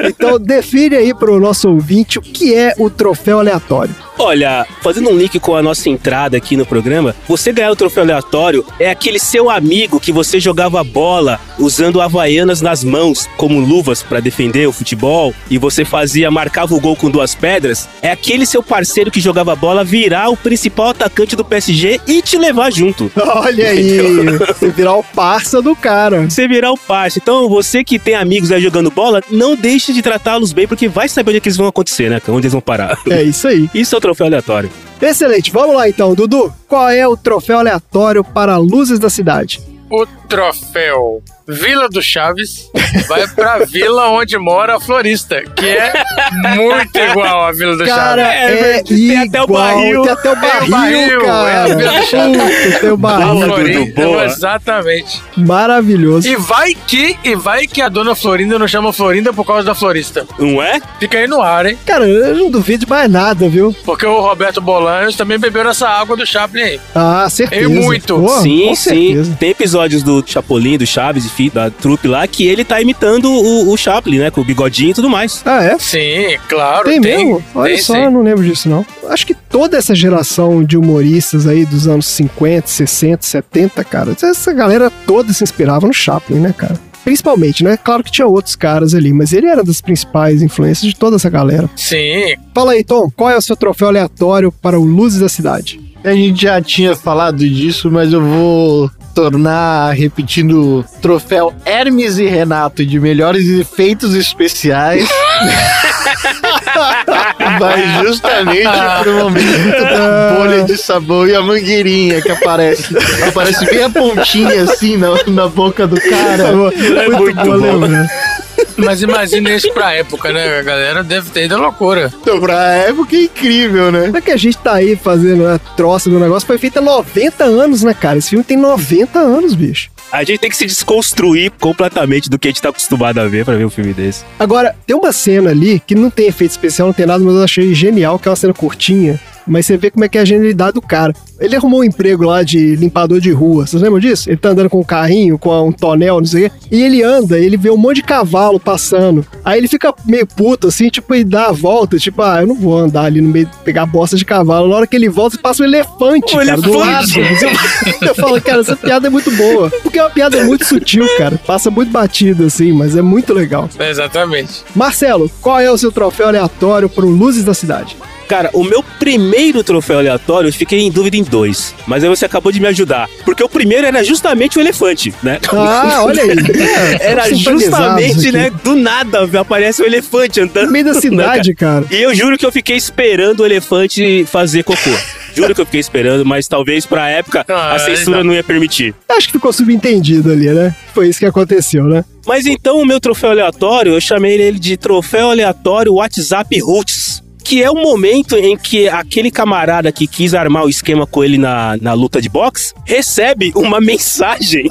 Então, define aí pro nosso ouvinte o que é o troféu aleatório. Olha, fazendo um link com a nossa entrada aqui no programa, você ganhar o troféu aleatório é aquele seu amigo que você jogava bola usando havaianas nas mãos como luvas pra defender o futebol e você fazia, marcava o gol com duas pedras. É aquele seu parceiro que jogava bola virar o principal atacante do PSG e te levar junto. Olha aí, você virar o parça do cara. Você virar o parça. Então, você que tem amigos aí jogando bola, não deixe de tratá-los bem, porque vai saber onde é que eles vão acontecer, né? Onde eles vão parar. É isso aí. [laughs] Isso é o troféu aleatório. Excelente, vamos lá então, Dudu. Qual é o troféu aleatório para luzes da cidade? O troféu Vila do Chaves vai pra vila onde mora a florista, que é muito igual à Vila do Cara, Chaves. é, tem até o igual, barril. Tem até o barril, barril, cara. é a Vila do Chaves. Tem o A barril. Dudu, Florinda, boa. exatamente. Maravilhoso. E vai que, e vai que a dona Florinda não chama Florinda por causa da florista. Não é? Fica aí no ar, hein? Cara, eu não duvido de mais nada, viu? Porque o Roberto Bolanhos também bebeu nessa água do Chaplin aí. Ah, certeza. E muito. Pô, sim, sim. certeza. Tem episódios do Chapolin, do Chaves, enfim, da trupe lá, que ele tá imitando o, o Chaplin, né? Com o bigodinho e tudo mais. Ah, é? Sim, claro. Tem, mesmo? Olha tem só, sim. eu não lembro disso, não. Acho que toda essa geração de humoristas aí dos anos 50, 60, 70, cara, essa galera toda se inspirava no Chaplin, né, cara? principalmente, né? Claro que tinha outros caras ali, mas ele era das principais influências de toda essa galera. Sim, Fala aí, Tom, qual é o seu troféu aleatório para o Luzes da Cidade? A gente já tinha falado disso, mas eu vou tornar repetindo o troféu Hermes e Renato de melhores efeitos especiais. [laughs] Vai justamente pro momento da bolha de sabão e a mangueirinha que aparece. Aparece bem a pontinha assim na, na boca do cara. É muito boa bom. lembrança. Mas imagina isso pra época, né? A galera deve ter ido à loucura. Então, pra época é incrível, né? Não é que a gente tá aí fazendo a troça do negócio, foi feito há 90 anos, né, cara? Esse filme tem 90 anos, bicho. A gente tem que se desconstruir completamente do que a gente tá acostumado a ver pra ver um filme desse. Agora, tem uma cena ali que não tem efeito especial, não tem nada, mas eu achei genial, que é uma cena curtinha. Mas você vê como é que é a genialidade do cara. Ele arrumou um emprego lá de limpador de rua. Vocês lembram disso? Ele tá andando com um carrinho, com um tonel, não sei o quê. E ele anda, ele vê um monte de cavalo passando. Aí ele fica meio puto, assim, tipo, e dá a volta. Tipo, ah, eu não vou andar ali no meio, pegar bosta de cavalo. Na hora que ele volta, passa um elefante, Um cara, do lado. elefante! Eu falo, cara, essa piada é muito boa. Porque é uma piada muito sutil, cara. Passa muito batido, assim, mas é muito legal. Exatamente. Marcelo, qual é o seu troféu aleatório pro Luzes da Cidade? Cara, o meu primeiro troféu aleatório, eu fiquei em dúvida em dois. Mas aí você acabou de me ajudar. Porque o primeiro era justamente o elefante, né? Ah, olha aí. É, [laughs] Era sintonizados justamente, né? Do nada aparece o elefante andando. No meio da [laughs] né, cidade, cara. E eu juro que eu fiquei esperando o elefante fazer cocô. Juro que eu fiquei esperando, mas talvez pra época Ah, a censura exato. não ia permitir. Acho que ficou subentendido ali, né? Foi isso que aconteceu, né? Mas então o meu troféu aleatório, eu chamei ele de troféu aleatório WhatsApp Roots. Que é o momento em que aquele camarada que quis armar o esquema com ele na, na luta de boxe recebe uma [laughs] mensagem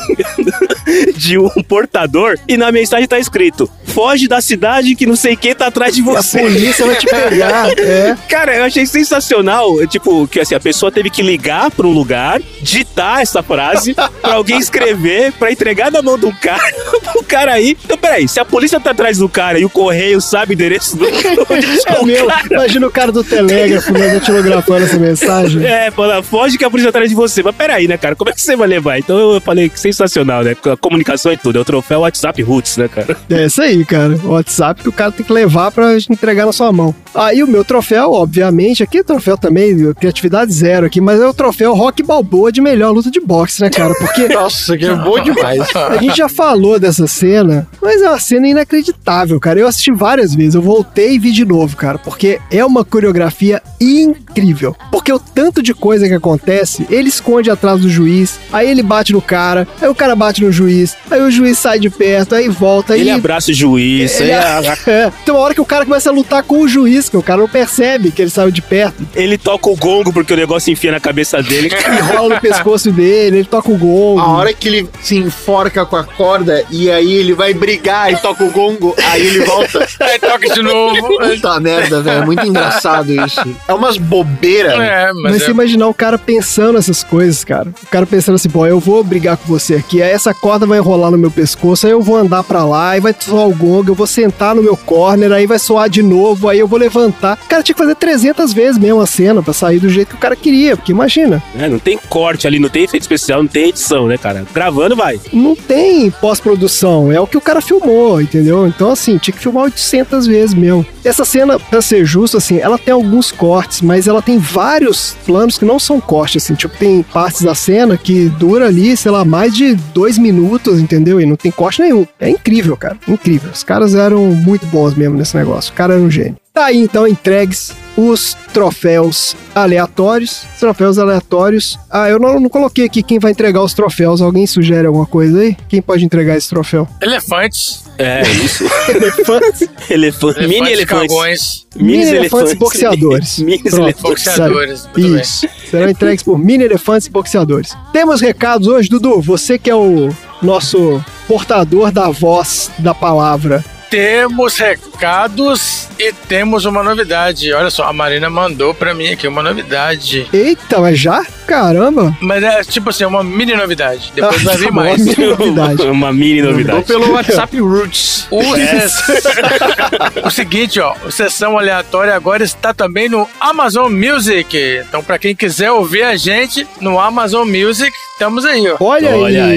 [laughs] de um portador e na mensagem tá escrito: Foge da cidade que não sei quem tá atrás de A você. polícia vai te [laughs] pegar. É. Cara, eu achei sensacional. Tipo, que assim, a pessoa teve que ligar pra um lugar, ditar essa frase, pra alguém escrever, pra entregar na mão do cara, pro cara aí. Então, peraí, se a polícia tá atrás do cara e o correio sabe o endereço do É meu. cara. Imagina o cara do telégrafo né, datilografando essa mensagem. É, fala, foge que a polícia tá atrás de você. Mas peraí, né, cara? Como é que você vai levar? Então eu falei que sensacional, né? A comunicação é tudo. É o troféu WhatsApp Roots, né, cara? É isso aí, cara. O WhatsApp que o cara tem que levar pra entregar na sua mão. Aí o meu troféu, obviamente, aqui é troféu também, criatividade zero aqui, mas é o troféu Rock Balboa de melhor luta de boxe, né, cara? Porque [laughs] Nossa, que é bom demais. A gente já falou dessa cena, mas é uma cena inacreditável, cara. Eu assisti várias vezes, eu voltei e vi de novo, cara, porque é uma coreografia incrível. Porque o tanto de coisa que acontece, ele esconde atrás do juiz, aí ele bate no cara, aí o cara bate no juiz, aí o juiz sai de perto, aí volta, aí Ele abraça o juiz. ele, a- [laughs] é, tem uma hora que o cara começa a lutar com o juiz, que o cara não percebe que ele saiu de perto. ele toca o gongo porque o negócio enfia na cabeça dele. [laughs] Enrola no pescoço dele, ele toca o gongo. A hora que ele se enforca com a corda e aí ele vai brigar e toca o gongo, aí ele volta. [laughs] Aí toca de novo. Puta merda, velho. É muito engraçado isso. É umas bobeiras. É, Mas, mas você é, imaginar o cara pensando essas coisas, cara. O cara pensando assim, pô, eu vou brigar com você aqui, aí essa corda vai enrolar no meu pescoço, aí eu vou andar pra lá, aí vai soar o gongo, eu vou sentar no meu corner, aí vai soar de novo, aí eu vou levantar. O cara tinha que fazer 300 vezes mesmo a cena pra sair do jeito que o cara queria, porque imagina, É, não tem corte ali, não tem efeito especial, não tem edição, né, cara? Gravando vai. não tem pós-produção, é o que o cara filmou, entendeu? Então, assim, tinha que filmar 800 vezes mesmo. Essa cena, pra ser justo, assim, ela tem alguns cortes, mas ela tem vários planos que não são cortes, assim, tipo, tem partes da cena que dura ali, sei lá, mais de dois minutos, entendeu? E não tem corte nenhum. É incrível, cara, incrível. Os caras eram muito bons mesmo nesse negócio, o cara era um gênio. Tá aí, então, entregues os troféus aleatórios. Troféus aleatórios. Ah, eu não, não coloquei aqui quem vai entregar os troféus. Alguém sugere alguma coisa aí? Quem pode entregar esse troféu? elefantes. É, isso. [laughs] Elefantes. Elefante. Mini Elefantes elefantes. cagões. Mini elefantes boxeadores. [laughs] Mini elefantes. Boxeadores. Bem. Isso. Serão entregues por mini elefantes e boxeadores. Temos recados hoje, Dudu. Você que é o nosso portador da voz da palavra. Temos recados e temos uma novidade. Olha só, a Marina mandou pra mim aqui uma novidade. Eita, mas já? Caramba! Mas é tipo assim, uma mini novidade. Depois Ah, vai vir tá mais. uma mini novidade. [laughs] Uma mini Mandou novidade. pelo WhatsApp Roots. O, [laughs] o seguinte, ó, o Sessão Aleatória agora está também no Amazon Music. Então, pra quem quiser ouvir a gente no Amazon Music, estamos aí, ó. Olha, Olha aí!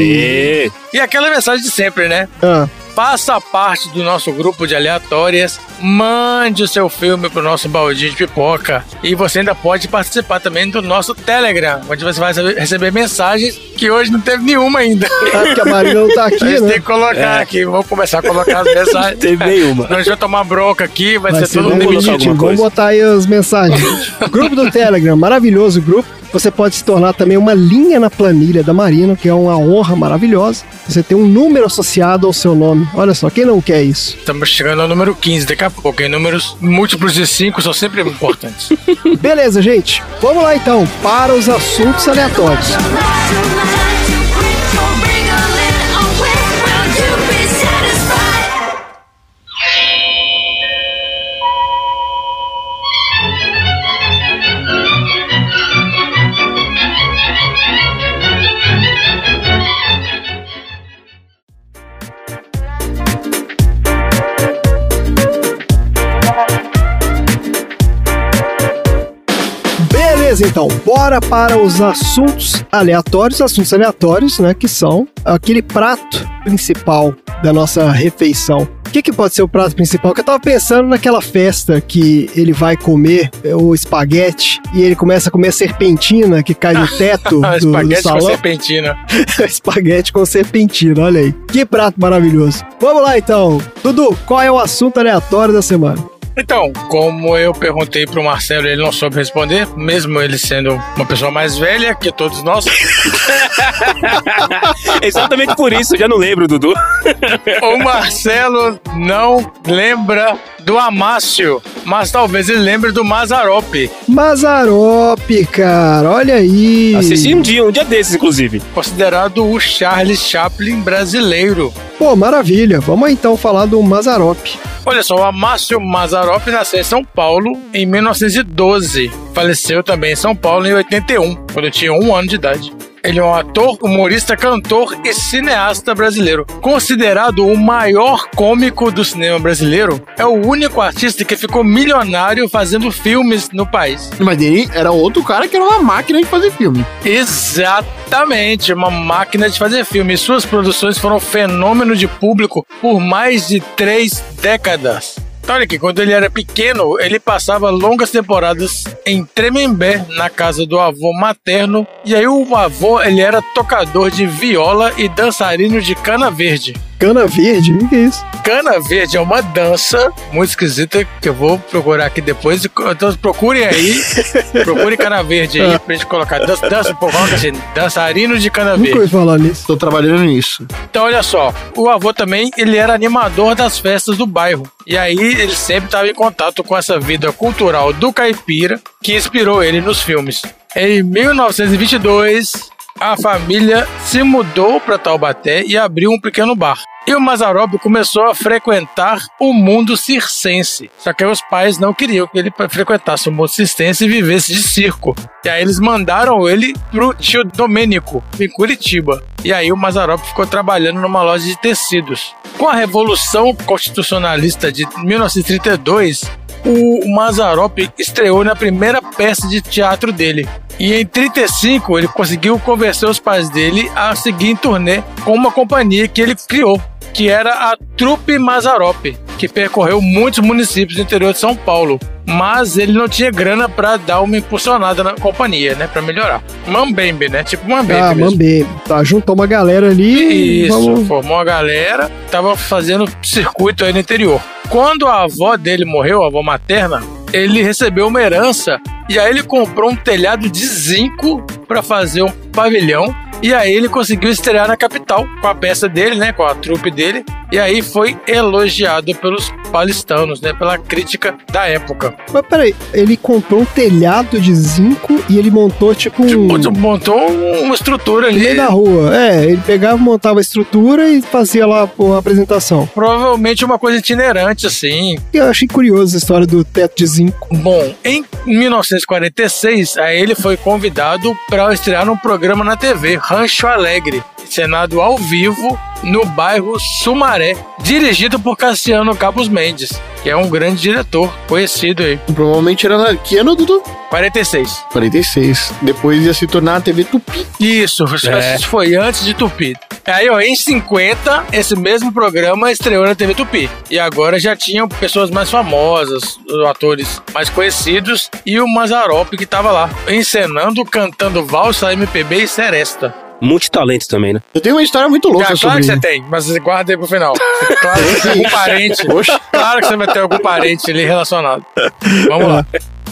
aí. E aquela mensagem de sempre, né? Ah, Faça parte do nosso grupo de aleatórias, mande o seu filme pro nosso baldinho de pipoca. E você ainda pode participar também do nosso Telegram, onde você vai receber- mensagens que hoje não teve nenhuma ainda. ah, porque a Marina não tá [laughs] A aqui, gente tem né? que colocar É. aqui, vamos começar a colocar as mensagens. Teve nenhuma. Nós vamos tomar bronca aqui, vai, Vai ser ser todo bem mundo alguma Vamos botar aí as mensagens. [laughs] grupo do Telegram, maravilhoso grupo. Você pode se tornar também uma linha na planilha da Marina, que é uma honra maravilhosa. Você tem um número associado ao seu nome. Olha só, quem não quer isso? Estamos chegando ao número 15 daqui a pouco, hein? Números múltiplos de 5 são sempre importantes. [laughs] Beleza, gente. Vamos lá então para os assuntos aleatórios. Então, bora para os assuntos aleatórios. Assuntos aleatórios, né? Que são aquele prato principal da nossa refeição. O que, que pode ser o prato principal? Que eu tava pensando naquela festa que ele vai comer é, o espaguete e ele começa a comer a serpentina que cai do [laughs] teto [laughs] do, do Espaguete com salão. serpentina. [laughs] espaguete com serpentina, olha aí. Que prato maravilhoso. Vamos lá então. Dudu, qual é o assunto aleatório da semana? Então, como eu perguntei pro Marcelo, ele não soube responder, mesmo ele sendo uma pessoa mais velha que todos nós. [laughs] Exatamente por isso, eu já não lembro, Dudu. o Marcelo não lembra do Amácio, mas talvez ele lembre do Mazarop, Mazarop, cara, olha aí. Assisti um dia, um dia desses, inclusive. considerado o Charles Chaplin brasileiro. Pô, maravilha. Vamos então falar do Mazarop. Olha só, o Amácio Mazarop nasceu em São Paulo em 1912. Faleceu também em São Paulo em 81, quando tinha um ano de idade. Ele é um ator, humorista, cantor e cineasta brasileiro. Considerado o maior cômico do cinema brasileiro, é o único artista que ficou milionário fazendo filmes no país. Mas ele era outro cara que era uma máquina de fazer filme. Exatamente, uma máquina de fazer filme. Suas produções foram fenômeno de público por mais de três décadas. Olha aqui, quando ele era pequeno, ele passava longas temporadas em Tremembé, na casa do avô materno. E aí o avô, ele era tocador de viola e dançarino de cana verde. Cana verde? O que é isso? Cana verde é uma dança muito esquisita que eu vou procurar aqui depois. Então procurem aí, [laughs] procurem cana verde aí pra gente colocar. Dança, dança, coloca assim, dançarino de cana Nunca verde. ouvi falar nisso. Tô trabalhando nisso. Então, olha só, o avô também, ele era animador das festas do bairro. E aí, ele sempre estava em contato com essa vida cultural do caipira, que inspirou ele nos filmes. Em 1922, a família se mudou para Taubaté e abriu um pequeno bar. E o Mazarop começou a frequentar o mundo circense. Só que os pais não queriam que ele frequentasse o mundo circense e vivesse de circo. E aí eles mandaram ele pro tio Domênico, em Curitiba. E aí o Mazarop ficou trabalhando numa loja de tecidos. Com a Revolução Constitucionalista de 1932, o Mazarop estreou na primeira peça de teatro dele. E em 35 ele conseguiu convencer os pais dele a seguir em turnê com uma companhia que ele criou, que era a Trupe Mazarop, que percorreu muitos municípios do interior de São Paulo. Mas ele não tinha grana para dar uma impulsionada na companhia, né, para melhorar. Mambembe, né? Tipo Mambembe Ah, mesmo. Mambembe. Tá, juntou uma galera ali. e Isso, Vamos... formou a galera, tava fazendo circuito aí no interior. Quando a avó dele morreu, a avó materna, ele recebeu uma herança e aí ele comprou um telhado de zinco para fazer um pavilhão. E aí ele conseguiu estrear na capital com a peça dele, né? Com a trupe dele. E aí foi elogiado pelos paulistanos, né? Pela crítica da época. Mas peraí, ele comprou um telhado de zinco e ele montou tipo um. Montou uma estrutura no ali. meio da rua. É, ele pegava, montava a estrutura e fazia lá a apresentação. Provavelmente uma coisa itinerante, assim. Eu achei curioso a história do teto de zinco. Bom, em 1946, aí ele foi convidado para estrear num programa na TV, Rancho Alegre, cenado ao vivo no bairro Sumaré, dirigido por Cassiano Cabos Mendes, que é um grande diretor conhecido aí. Provavelmente era na. Que ano, Dudu? 46. 46. Depois ia se tornar a TV Tupi. Isso, É. isso foi antes de Tupi. Aí, ó, em 50, esse mesmo programa estreou na TV Tupi. E agora já tinham pessoas mais famosas, atores mais conhecidos, e o Mazarop que tava lá, encenando, cantando valsa, MPB e seresta. Multitalento também, né? Eu tenho uma história muito louca Ah, claro sobre que você tem, mas guarda aí pro final. [laughs] Claro que você tem algum parente. Oxe. Claro que você vai ter algum parente ali relacionado. Vamos lá.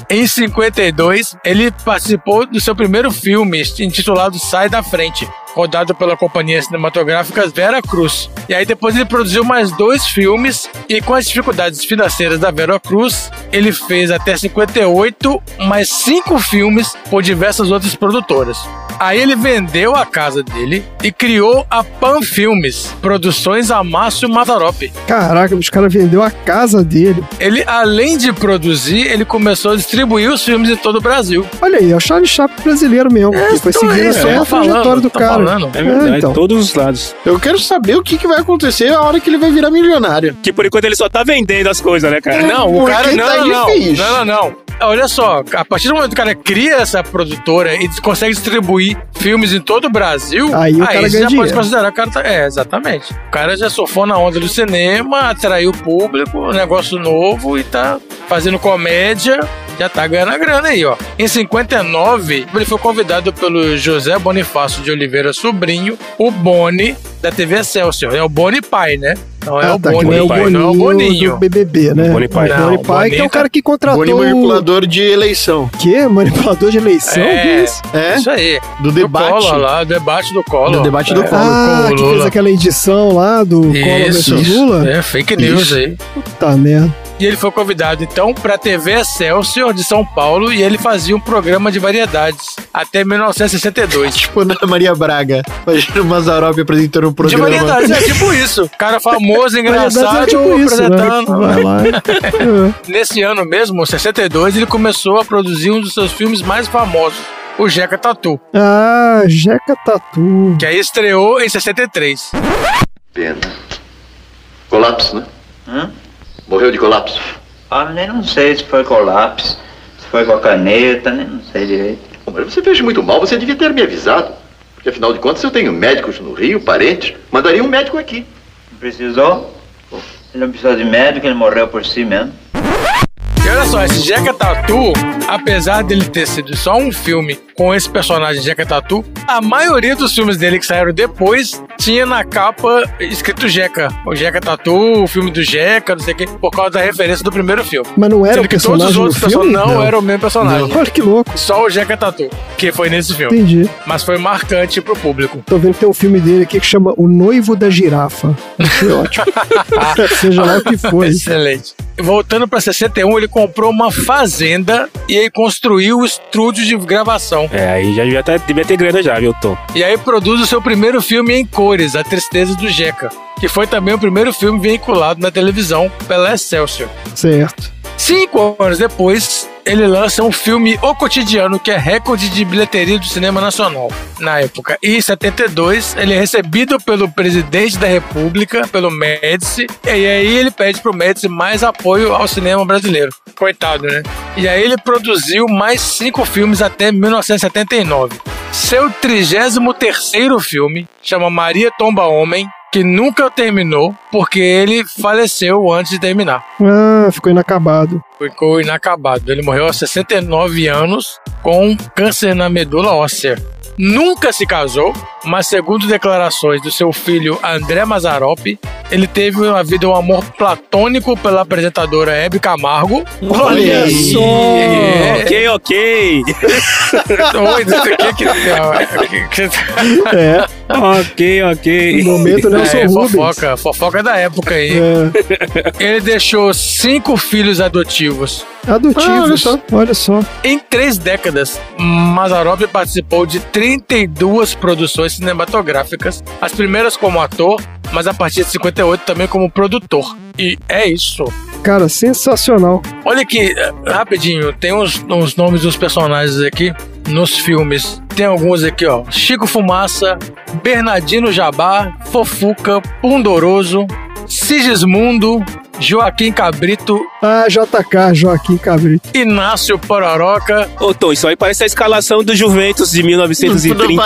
Em 52, ele participou do seu primeiro filme, intitulado Sai da Frente, rodado pela companhia cinematográfica Vera Cruz. E aí depois ele produziu mais dois filmes, e com as dificuldades financeiras da Vera Cruz, ele fez até 58 mais cinco filmes por diversas outras produtoras. Aí ele vendeu a casa dele e criou a Pan Filmes, produções Amácio Mazarop. Caraca, os caras vendeu a casa dele. Ele, além de produzir, ele começou a distribuir os filmes em todo o Brasil. Olha aí, é o Charlie Chaplin brasileiro mesmo. que foi seguindo é a trajetória do cara. falando. É verdade, então. todos os lados. Eu quero saber o que, que vai acontecer a hora que ele vai virar milionário. Que por enquanto ele só tá vendendo as coisas, né, cara? Não, o cara não, tá não, não, difícil. não, não, não. Olha só, a partir do momento que o cara cria essa produtora e consegue distribuir filmes em todo o Brasil, Aí o cara você ganha já pode dinheiro. considerar que o cara tá. É, exatamente. O cara já surfou na onda do cinema, atraiu o público, um negócio novo e tá fazendo comédia. Já tá ganhando a grana aí, ó. Em 59, ele foi convidado pelo José Bonifácio de Oliveira Sobrinho, o Boni, da TV Excelsior. É o Boni pai, né? Não é Ah, o tá, Boni, que não é o pai, não é o Boninho Boninho. do BBB, né? Boni pai. O Não, Boni o pai, que é Boninho o cara que contratou Boni o... manipulador de eleição. Quê? Manipulador de eleição? É. Que isso? É? Isso aí. Do Do debate. Collor lá, do debate do Collor. Do debate do É, Collor. Ah, o que fez aquela edição lá do Collor Isso, versus Lula? É, fake news Isso. aí. Tá merda. E ele foi convidado, então, pra TV Excelsior de São Paulo e ele fazia um programa de variedades até 1962. Tipo na Maria Braga. Imagina o Mazarop apresentando um De programa. variedades, é tipo isso. Cara famoso, [laughs] engraçado, Variedades é tipo isso, né? apresentando. Vai lá. [laughs] É. Nesse ano mesmo, 62, ele começou a produzir um dos seus filmes mais famosos, o Jeca Tatu, Ah, Jeca Tatu. que aí estreou em 63. Pena. Colapso, né? Hã? Morreu de colapso. Ah, nem não sei se foi colapso, se foi com a caneta, nem não sei direito. Bom, Mas você fez muito mal, você devia ter me avisado. Porque afinal de contas eu tenho médicos no Rio, parentes. Mandaria um médico aqui. Precisou? Ele não precisou de médico, ele morreu por si mesmo. Olha só, esse Jeca Tatu, apesar dele ter sido só um filme com esse personagem Jeca Tatu, a maioria dos filmes dele que saíram depois tinha na capa escrito Jeca. O Jeca Tatu, o filme do Jeca, não sei o quê, por causa da referência do primeiro filme. Mas não era Sendo o que todos personagem os outros personagens não, eram o mesmo personagem. Olha que louco. Só o Jeca Tatu, que foi nesse filme. Entendi. Mas foi marcante pro público. Tô vendo que tem um filme dele aqui que chama O Noivo da Girafa. Achei ótimo. [laughs] Seja lá o que for. Excelente. Voltando pra 61, ele comprou uma fazenda e aí construiu o estúdio de gravação. É, aí já devia, tá, devia ter grana já, viu, Tom? E aí produz o seu primeiro filme em cores, A Tristeza do Jeca, que foi também o primeiro filme veiculado na televisão pela Excelsior. Certo. Cinco anos depois, ele lança um filme O Cotidiano, que é recorde de bilheteria do cinema nacional na época. E em 72, ele é recebido pelo presidente da República, pelo Médici, e aí ele pede pro Médici mais apoio ao cinema brasileiro. Coitado, né? E aí ele produziu mais cinco filmes até 1979. Seu 33º filme chama Maria Tomba Homem, que nunca terminou porque ele faleceu antes de terminar Ah, ficou inacabado. ficou inacabado. Ele morreu aos 69 anos com câncer na medula óssea. Nunca se casou, mas segundo declarações do seu filho André Mazarop, ele teve uma vida, um amor platônico pela apresentadora Hebe Camargo. Olha só! É. Ok, ok. [laughs] Oi, que que- que- que- É, ok, ok. no momento Nelson É, Rubens. fofoca, fofoca da época aí. É, Ele deixou cinco filhos adotivos. adotivos. Ah, olha só. olha só. Em três décadas, Mazarop participou de 32 produções cinematográficas, as primeiras como ator, mas a partir de 58 também como produtor. E é isso. Cara, sensacional. Olha aqui, eh, rapidinho, tem uns, uns nomes dos personagens aqui nos filmes. Tem alguns aqui, ó. Chico Fumaça, Bernardino Jabá, Fofuca, Pundoroso, Sigismundo, Joaquim Cabrito, Ah, JK, Joaquim Cabrito. Inácio Pororoca. Ô, Tom, isso aí parece a escalação do Juventus de 1930.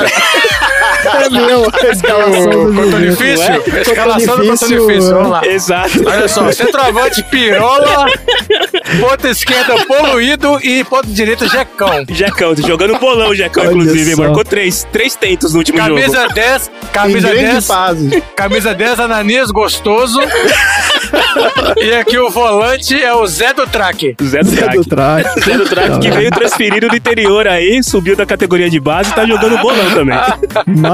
[laughs] É meu, escalação do Juventus. difícil? É? Escalação do difícil, difícil, vamos lá. Exato. Olha só, centroavante Pirola, [laughs] ponta esquerda Poluído e ponta direita Jecão. Jecão, jogando bolão, Jecão, Olha inclusive. só. Marcou três, três tentos no último jogo. Camisa 10, Em camisa grande 10, fase. camisa 10 Ananias Gostoso. e aqui o volante é o Zé do Traque. Zé do Zé Traque. do Traque. Zé do Traque que veio [laughs] transferido do interior aí, subiu da categoria de base e tá jogando bolão também.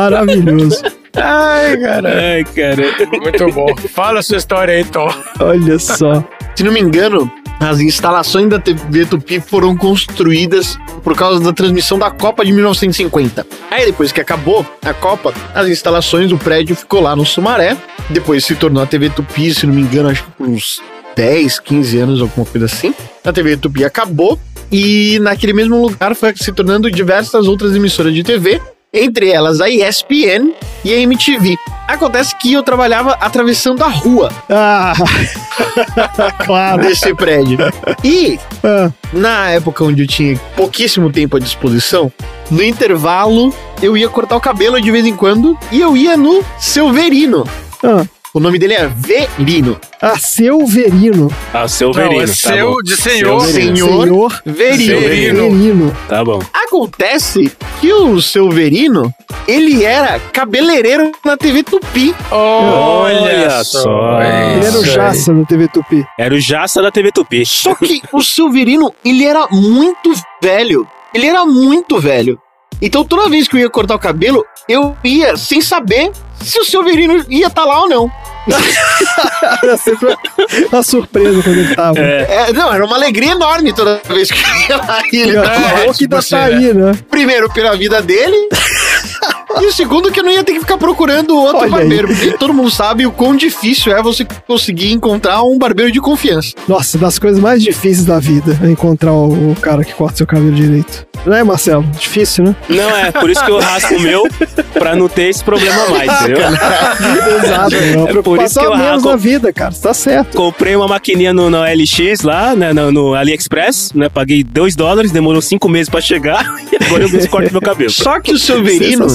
Maravilhoso. Ai, cara. Ai, cara. Muito bom. Fala a sua história aí, Tom. Olha só. Se não me engano, as instalações da TV Tupi foram construídas por causa da transmissão da Copa de 1950. Aí depois que acabou a Copa, as instalações do prédio ficou lá no Sumaré. Depois se tornou a TV Tupi, se não me engano, acho que por uns 10, 15 anos, alguma coisa assim. A TV Tupi acabou e naquele mesmo lugar foi se tornando diversas outras emissoras de TV, entre elas a ESPN e a MTV. Acontece que eu trabalhava atravessando a rua Ah, [laughs] claro. desse prédio. E Ah, na época onde eu tinha pouquíssimo tempo à disposição, no intervalo eu ia cortar o cabelo de vez em quando e eu ia no Silverino. ah, O nome dele é Verino. ah, Severino. Ah, seu Não, Verino. é tá seu bom. de senhor. Seu Verino. Senhor Senhor Verino. Verino. Severino. Tá bom. Acontece que o Silverino, ele era cabeleireiro na TV Tupi. Olha, Olha só. Ele era o. Jaça no TV Tupi. Era o Jaça da TV Tupi. Só que o Silverino, ele era muito velho. Ele era muito velho. Então toda vez que eu ia cortar o cabelo, eu ia sem saber se o Silverino ia estar lá ou não. [laughs] Era sempre uma surpresa quando ele tava. É, não, era uma alegria enorme toda vez que eu ia lá e ele E tava boca ainda tá aí, né? Primeiro, pela vida dele. [laughs] E o segundo, que eu não ia ter que ficar procurando outro Olha aí. barbeiro. Porque todo mundo sabe o quão difícil é você conseguir encontrar um barbeiro de confiança. Nossa, das coisas mais difíceis da vida é encontrar o, o cara que corta seu cabelo direito. Não é, Marcelo? Difícil, né? Não, é por isso que eu raspo o meu, pra não ter esse problema mais, entendeu? Exato. É uma É por isso que eu raspo. na vida, cara. Você tá certo. Comprei uma maquininha no, no LX lá, né, no, no AliExpress, né? Paguei 2 dólares, demorou 5 meses pra chegar [laughs] e agora eu corto meu cabelo. Só que o Silverino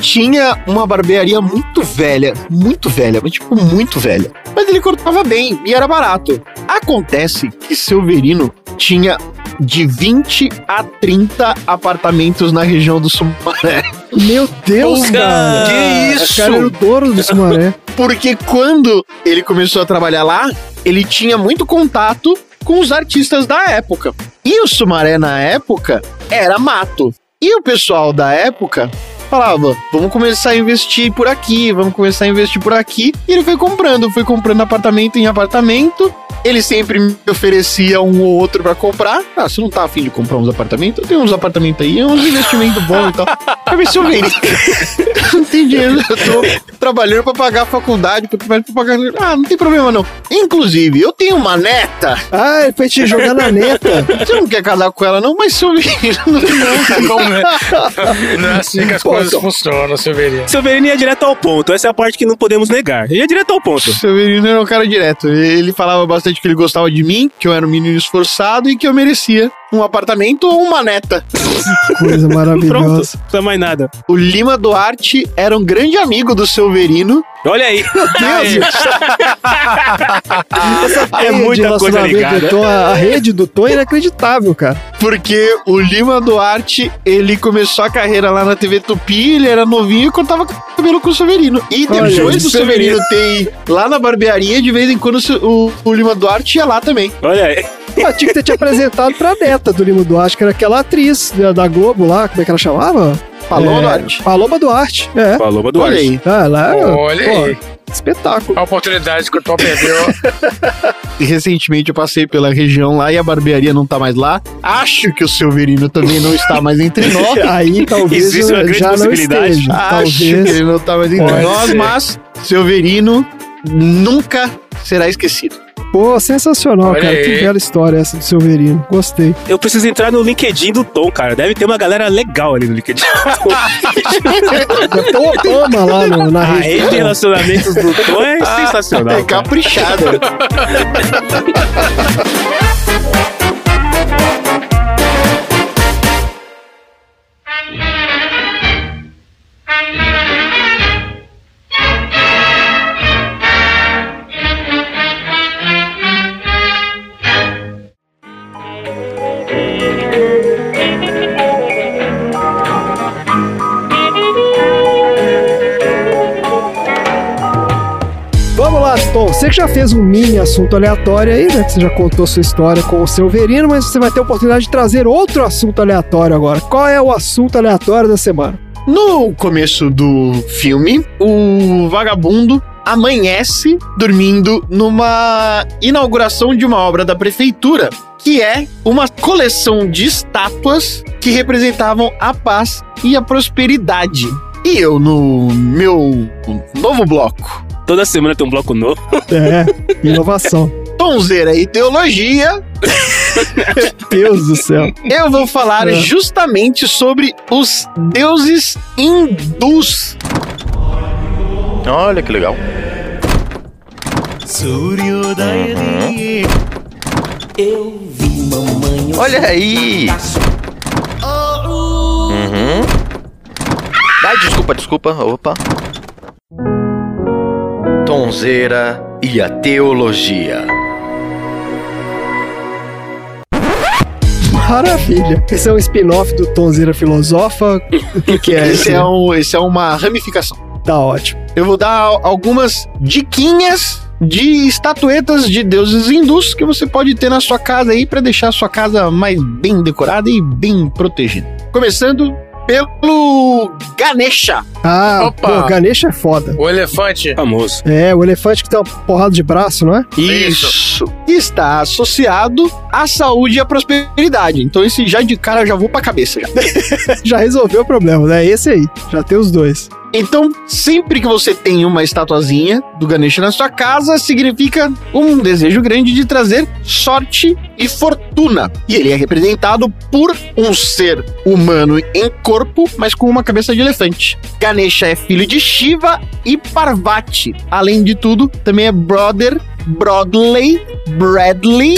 Tinha uma barbearia muito velha, muito velha, mas tipo, muito velha. Mas ele cortava bem e era barato. Acontece que Silverino tinha de 20 a 30 apartamentos na região do Sumaré. Meu Deus, cara. que isso? O cara era o dono do Sumaré. [laughs] Porque quando ele começou a trabalhar lá, ele tinha muito contato com os artistas da época. E o Sumaré, na época, era mato. E o pessoal da época falava: vamos começar a investir por aqui, vamos começar a investir por aqui. E ele foi comprando, foi comprando apartamento em apartamento. Ele sempre me oferecia um ou outro pra comprar. Ah, você não tá afim de comprar uns apartamentos? Eu tenho uns apartamentos aí, uns investimentos bons e tal. [laughs] Pra ver se eu vejo. [laughs] não tem dinheiro, eu tô trabalhando pra pagar a faculdade, pra pra pagar. Ah, não tem problema não. Inclusive, eu tenho uma neta. Ah, ele foi te jogar na neta. Você não quer casar com ela, não, mas se eu ver. Não, é? Não é assim que as coisas funcionam, Silverino. Silverino ia direto ao ponto, essa é a parte que não podemos negar. Ele ia direto ao ponto. O Severino era um cara direto. Ele falava bastante que ele gostava de mim, que eu era um menino esforçado e que eu merecia um apartamento ou uma neta. [laughs] Coisa Pronto, maravilhosa. não precisa mais nada. O Lima Duarte era um grande amigo do Severino. Olha aí. Aí. [laughs] Essa É muita coisa ligada. do Tom, a rede do Tom é inacreditável, cara. Porque o Lima Duarte, ele começou a carreira lá na TV Tupi, ele era novinho e cortava cabelo com o Severino. E Olha, depois do isso Severino ter ido lá na barbearia, de vez em quando o, o Lima Duarte ia lá também. Olha aí. Eu tinha que ter te apresentado pra neta do Lima Duarte, que era aquela atriz da, da Globo lá, como é que ela chamava? Paloma É, Duarte. Paloma Duarte, é. Paloma do Olha aí. Ah, lá, Olha pô, aí. espetáculo. A oportunidade que o Tom perdeu. [laughs] Recentemente eu passei pela região lá e a barbearia não tá mais lá. Acho que o Severino também não está mais entre [laughs] nós. Aí talvez Existe uma grande já não possibilidade. esteja. Acho que Talvez. ele não tá mais entre Pode nós, ser. mas Severino nunca será esquecido. Pô, sensacional, Olha cara. aí. Que bela história essa do Silverino. Gostei. Eu preciso entrar no LinkedIn do Tom, cara. Deve ter uma galera legal ali no LinkedIn. O Obama lá no- na A rede. rede de relacionamentos do Tom é sensacional. É cara. [laughs] Você que já fez um mini assunto aleatório aí, né? Que você já contou sua história com o Silverino, mas você vai ter a oportunidade de trazer outro assunto aleatório agora. Qual é o assunto aleatório da semana? No começo do filme, o vagabundo amanhece dormindo numa inauguração de uma obra da prefeitura, que é uma coleção de estátuas que representavam a paz e a prosperidade. E eu, no meu novo bloco, Toda semana tem um bloco novo. É, inovação. Tonzeira e Teologia, [laughs] Deus do céu. eu vou falar É. justamente sobre os deuses hindus. Olha que legal. Olha aí! Uhum. Ai, desculpa, desculpa. Opa. Tonzeira e a teologia. Maravilha. Esse é um spin-off do Tonzeira Filosofa. O que, que é Esse esse? é, um, esse é uma ramificação. Tá ótimo. Eu vou dar al- algumas diquinhas de estatuetas de deuses hindus que você pode ter na sua casa aí para deixar a sua casa mais bem decorada e bem protegida. Começando pelo Ganesha. Ah, Opa. pô, Ganesha é foda. O elefante. Famoso. É, o elefante que tem uma porrada de braço, não é? Isso. Está associado à saúde e à prosperidade. Então esse já de cara eu já vou pra cabeça já. [laughs] Já resolveu o problema, né? Esse aí. Já tem os dois. Então, sempre que você tem uma estatuazinha do Ganesha na sua casa, significa um desejo grande de trazer sorte e fortuna. E ele é representado por um ser humano em corpo, mas com uma cabeça de elefante. Ganesha é filho de Shiva e Parvati. Além de tudo, também é brother Broadley Bradley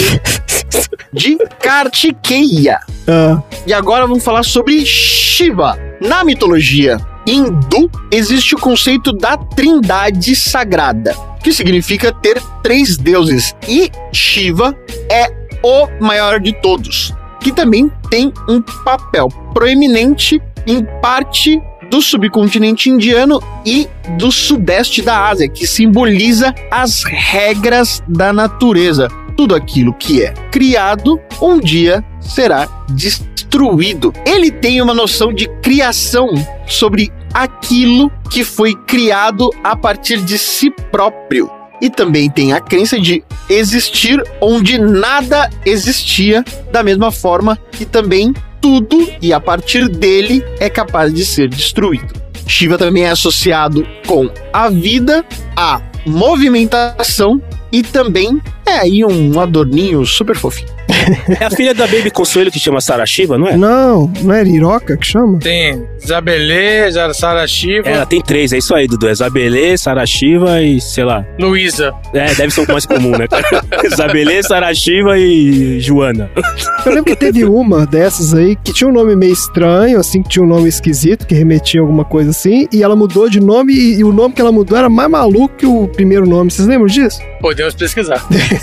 [laughs] de Kartikeya. Ah, E agora vamos falar sobre Shiva. Na mitologia hindu, existe o conceito da trindade sagrada, que significa ter três deuses. E Shiva é o maior de todos, que também tem um papel proeminente em parte do subcontinente indiano e do sudeste da Ásia, que simboliza as regras da natureza. Tudo aquilo que é criado, um dia será destruído. Ele tem uma noção de criação sobre aquilo que foi criado a partir de si próprio. E também tem a crença de existir onde nada existia, da mesma forma que também tudo e a partir dele é capaz de ser destruído. Shiva também é associado com a vida, a movimentação e também é aí um adorninho super fofinho. É a filha da Baby Consuelo que chama Sarah Shiva, não é? Não, não é Iroca que chama? Tem Isabelê, Sara Shiva, Ela tem três, é isso aí, Dudu. É Zabelê, Sarah Shiva e, sei lá. Luísa. É, deve ser o mais comum, né? [laughs] Zabelê, Sarah Shiva e Joana. Eu lembro que teve uma dessas aí que tinha um nome meio estranho, assim, que tinha um nome esquisito, que remetia a alguma coisa assim, e ela mudou de nome e, e o nome que ela mudou era mais maluco que o primeiro nome. Vocês lembram disso? Podemos pesquisar. [laughs]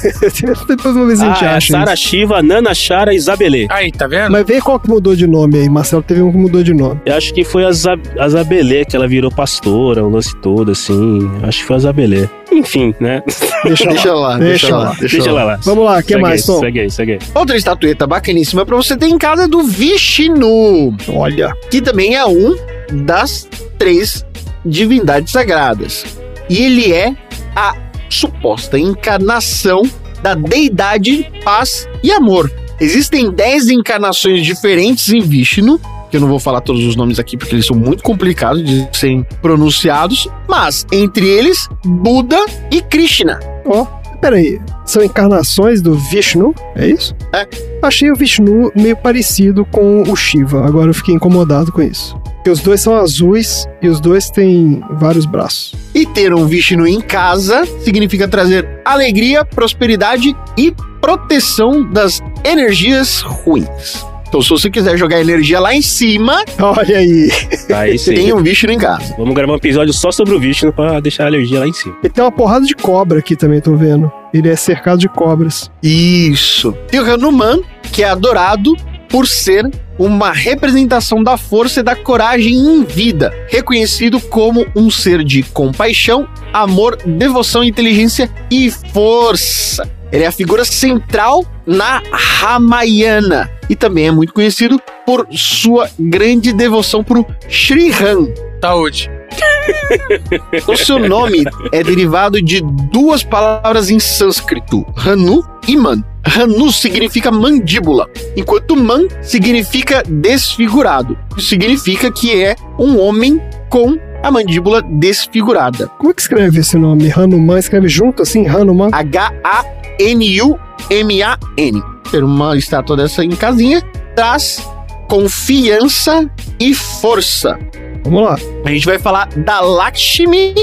Depois uma vez a gente Ah, acha. Sarah isso. Shiva, Nana Chara e Zabelê. Aí, tá vendo? Mas vê qual que mudou de nome aí. Marcelo teve um que mudou de nome. Eu acho que foi a, Zab a Zabelê que ela virou pastora, o lance todo, assim. Acho que foi a Zabelê. Enfim, né? [laughs] Deixa, Deixa lá. lá, Deixa deixa lá. lá. Deixa ela lá. Vamos lá, o que Segue mais, aí, Tom? Segue aí, segue aí. Outra estatueta bacaníssima pra você ter em casa é do Vishnu, Olha. que também é um das três divindades sagradas. E ele é a suposta encarnação da deidade paz e amor. Existem dez encarnações diferentes em Vishnu, que eu não vou falar todos os nomes aqui porque eles são muito complicados de serem pronunciados, mas entre eles Buda e Krishna. Ó, peraí. São encarnações do Vishnu? É isso? É. Achei o Vishnu meio parecido com o Shiva. Agora eu fiquei incomodado com isso. Porque os dois são azuis e os dois têm vários braços. E ter um Vishnu em casa significa trazer alegria, prosperidade e proteção das energias ruins. Então, se você quiser jogar energia lá em cima, [laughs] Olha aí. Aí sim. tem um Vishnu em casa. Vamos gravar um episódio só sobre o Vishnu pra deixar a alergia lá em cima. Ele tem uma porrada de cobra aqui também, tô vendo. Ele é cercado de cobras. Isso. Tem o Hanuman, que é adorado por ser uma representação da força e da coragem em vida, reconhecido como um ser de compaixão, amor, devoção, inteligência e força. Ele é a figura central na Ramayana e também é muito conhecido por sua grande devoção por Sri Ram. Saúde. O seu nome é derivado de duas palavras em sânscrito, Hanu e Man. Hanu significa mandíbula, enquanto Man significa desfigurado. Isso significa que é um homem com a mandíbula desfigurada. Como é que escreve esse nome? Hanuman? Escreve junto assim? Hanuman? H-A-N-U-M-A-N. Ter uma estátua dessa em casinha traz confiança e força. Vamos lá. A gente vai falar da Lakshmi,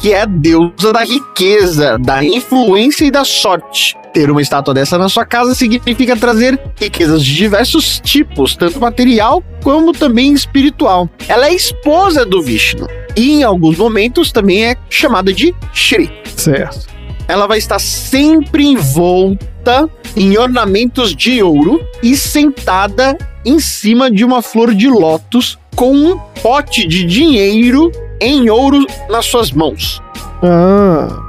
que é a deusa da riqueza, da influência e da sorte. Ter uma estátua dessa na sua casa significa trazer riquezas de diversos tipos, tanto material como também espiritual. Ela é esposa do Vishnu e em alguns momentos também é chamada de Shri. Certo. Ela vai estar sempre envolta em ornamentos de ouro e sentada em cima de uma flor de lótus com um pote de dinheiro em ouro nas suas mãos. Ah,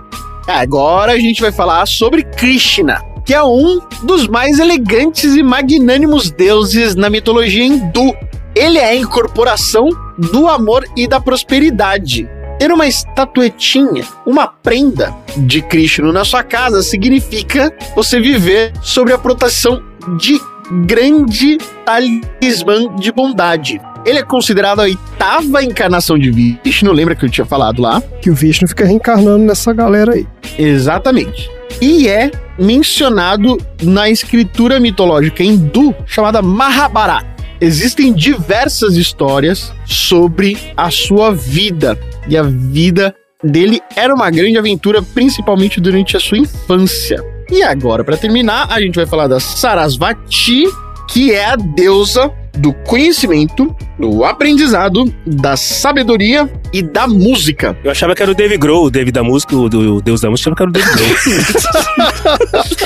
Agora a gente vai falar sobre Krishna, que é um dos mais elegantes e magnânimos deuses na mitologia hindu. Ele é a incorporação do amor e da prosperidade. Ter uma estatuetinha, uma prenda de Krishna na sua casa significa você viver sobre a proteção de grande talismã de bondade. Ele é considerado a oitava encarnação de Vishnu, lembra que eu tinha falado lá? que o Vishnu fica reencarnando nessa galera aí. Exatamente. E é mencionado na escritura mitológica hindu chamada Mahabharata. Existem diversas histórias sobre a sua vida. E a vida dele era uma grande aventura, principalmente durante a sua infância. E agora, para terminar, a gente vai falar da Sarasvati, que é a deusa do conhecimento, do aprendizado, da sabedoria e da música. Eu achava que era o Dave Grohl, o Dave da música, o, do, o Deus da música, eu achava que era o Dave Grohl.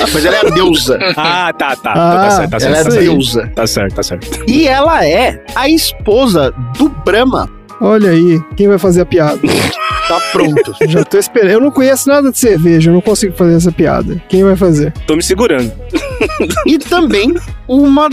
[laughs] Mas ela é a deusa. ah, tá, tá. Ah, tá certo, tá certo. ela é tá a certo. deusa. Tá certo, tá certo. E ela é a esposa do Brahma. Olha aí, quem vai fazer a piada? [laughs] Tá pronto. Já tô esperando. Eu não conheço nada de cerveja, eu não consigo fazer essa piada. Quem vai fazer? Tô me segurando. [laughs] e também uma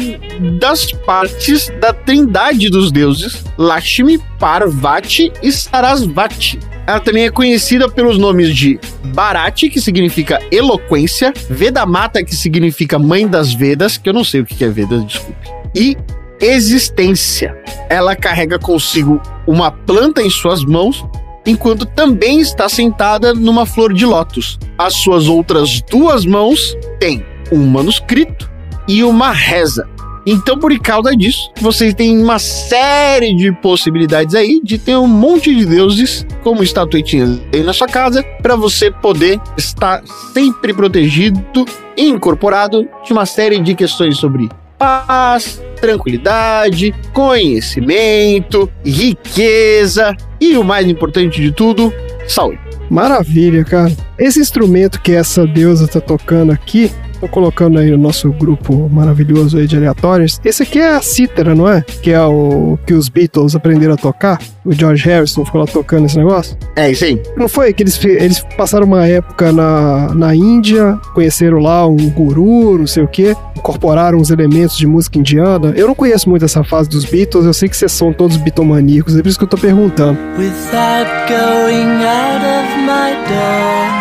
das partes da trindade dos deuses, Lakshmi, Parvati e Sarasvati. Ela também é conhecida pelos nomes de Bharati, que significa eloquência, Vedamata, que significa mãe das Vedas, que eu não sei o que é Vedas, desculpe, e existência. Ela carrega consigo uma planta em suas mãos, enquanto também está sentada numa flor de lótus. As suas outras duas mãos têm um manuscrito e uma reza. Então, por causa disso, vocês têm uma série de possibilidades aí de ter um monte de deuses como estatuetinhas aí na sua casa para você poder estar sempre protegido e incorporado de uma série de questões sobre paz, tranquilidade, conhecimento, riqueza e o mais importante de tudo, saúde. Maravilha, cara. Esse instrumento que essa deusa tá tocando aqui, tô colocando aí no nosso grupo maravilhoso aí de aleatórios. Esse aqui é a cítara, não é? Que é o que os Beatles aprenderam a tocar. O George Harrison ficou lá tocando esse negócio. É isso aí. Não foi que eles, eles passaram uma época na, na Índia, conheceram lá um guru, não sei o quê, incorporaram os elementos de música indiana. Eu não conheço muito essa fase dos Beatles, eu sei que vocês são todos bitomaníacos, é por isso que eu tô perguntando. Without going out of my door,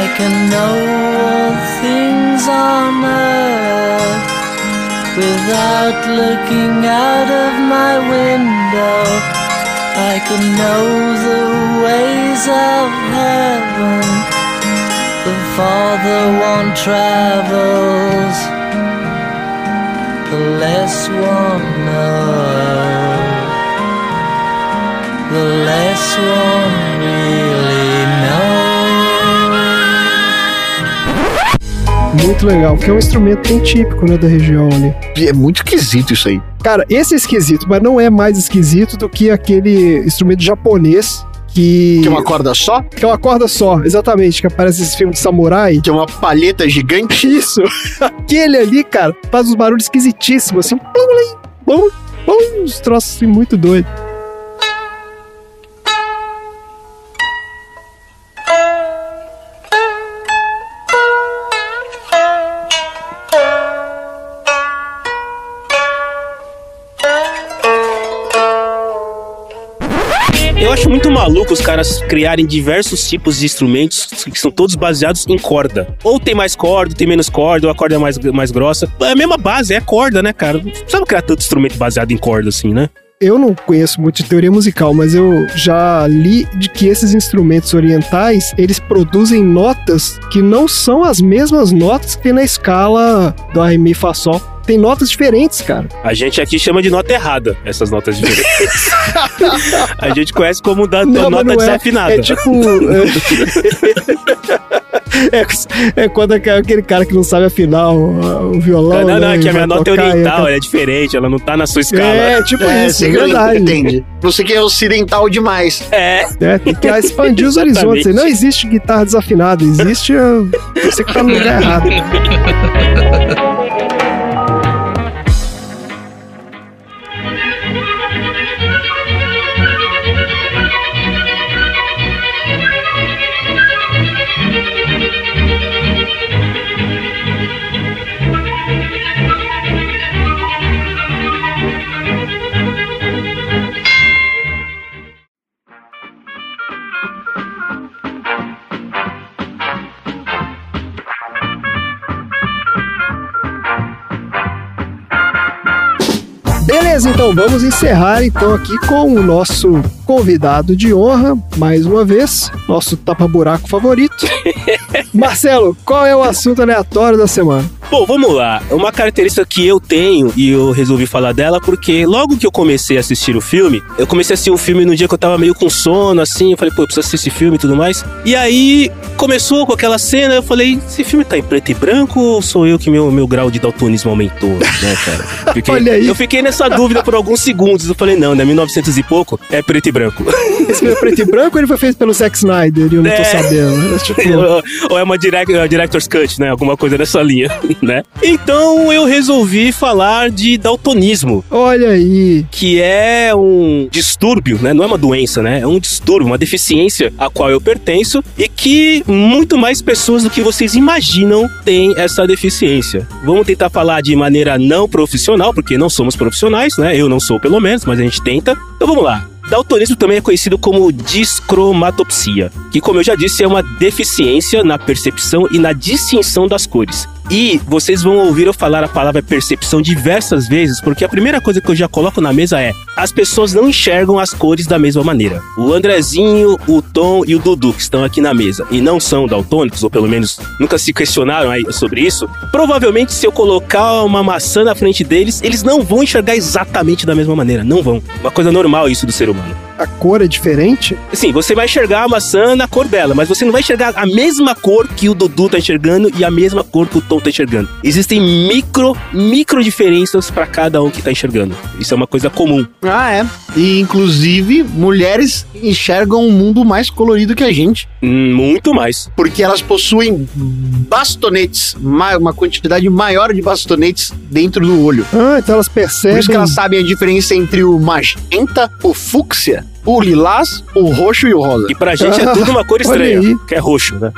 I can know all things on earth. Without looking out of my window, I can know the ways of heaven. The farther one travels, the less one knows the less one really Muito legal, porque é um instrumento bem típico, né, da região ali. É muito esquisito isso aí. Cara, esse é esquisito, mas não é mais esquisito do que aquele instrumento japonês que. Que é uma corda só? Que é uma corda só, exatamente, que aparece nesse filme de samurai. Que é uma palheta gigante? Isso! [laughs] Aquele ali, cara, faz uns barulhos esquisitíssimos, assim. Plum, plum, uns troços assim muito doidos. Maluco os caras criarem diversos tipos de instrumentos que são todos baseados em corda. Ou tem mais corda, tem menos corda, ou a corda é mais, mais grossa. É a mesma base, é corda, né, cara? Não precisava criar tanto instrumento baseado em corda assim, né? Eu não conheço muito de teoria musical, mas eu já li de que esses instrumentos orientais, eles produzem notas que não são as mesmas notas que tem na escala do Ré, Mi, Fá, Sol. Tem notas diferentes, cara. A gente aqui chama de nota errada, essas notas diferentes. [laughs] a gente conhece como da, Não, nota não é. desafinada. É tipo. [laughs] É, é, é quando aquele cara que não sabe afinar o, o violão. Não, não, né, que e a minha nota é tocar, oriental, ela é diferente, ela não tá na sua escala. É, tipo É, isso, é verdade. entende. Você que é ocidental demais. É. É, tem que expandir os horizontes. Não existe guitarra desafinada, existe você que tá no lugar errado. [laughs] Beleza, então vamos encerrar então aqui com o nosso convidado de honra, mais uma vez, nosso tapa-buraco favorito. [laughs] Marcelo, qual é o assunto aleatório da semana? Bom, vamos lá. Uma característica que eu tenho e eu resolvi falar dela porque logo que eu comecei a assistir o filme, eu comecei a assistir o filme no dia que eu tava meio com sono, assim. Eu falei, pô, eu preciso assistir esse filme e tudo mais. E aí começou com aquela cena, eu falei, esse filme tá em preto e branco ou sou eu que meu, meu grau de daltonismo aumentou, né, cara? [laughs] Olha aí. Eu fiquei nessa dúvida por alguns segundos. Eu falei, não, né? 1900 e pouco é preto e branco. [laughs] Esse filme é preto e branco ou ele foi feito pelo Zack Snyder e eu não tô É. sabendo? É, [laughs] tipo, ou, ou é uma direct, uma director's cut, né? Alguma coisa dessa linha, [laughs] né? Então eu resolvi falar de daltonismo, olha aí. que é um distúrbio, né? Não é uma doença, né? É um distúrbio, uma deficiência a qual eu pertenço e que muito mais pessoas do que vocês imaginam têm essa deficiência. Vamos tentar falar de maneira não profissional, porque não somos profissionais, né? Eu não sou pelo menos, mas a gente tenta. Então vamos lá. Daltonismo também é conhecido como discromatopsia, que, como eu já disse, é uma deficiência na percepção e na distinção das cores. E vocês vão ouvir eu falar a palavra percepção diversas vezes, porque a primeira coisa que eu já coloco na mesa é: as pessoas não enxergam as cores da mesma maneira. O Andrezinho, o Tom e o Dudu que estão aqui na mesa e não são daltônicos, ou pelo menos nunca se questionaram sobre isso, provavelmente se eu colocar uma maçã na frente deles, eles não vão enxergar exatamente da mesma maneira, não vão. Uma coisa normal isso do ser humano. Gentlemen. A cor é diferente? Sim, você vai enxergar a maçã na cor dela, mas você não vai enxergar a mesma cor que o Dudu tá enxergando e a mesma cor que o Tom tá enxergando. Existem micro, micro diferenças para cada um que tá enxergando. Isso é uma coisa comum. Ah, é. E, inclusive, mulheres enxergam um mundo mais colorido que a gente. Hum, Muito mais. Porque elas possuem bastonetes, ma- uma quantidade maior de bastonetes dentro do olho. Ah, então elas Por percebem. isso que elas sabem a diferença entre o magenta, o fúcsia, o lilás, o roxo e o rosa. E pra gente é tudo uma cor [laughs] estranha, que é roxo, né?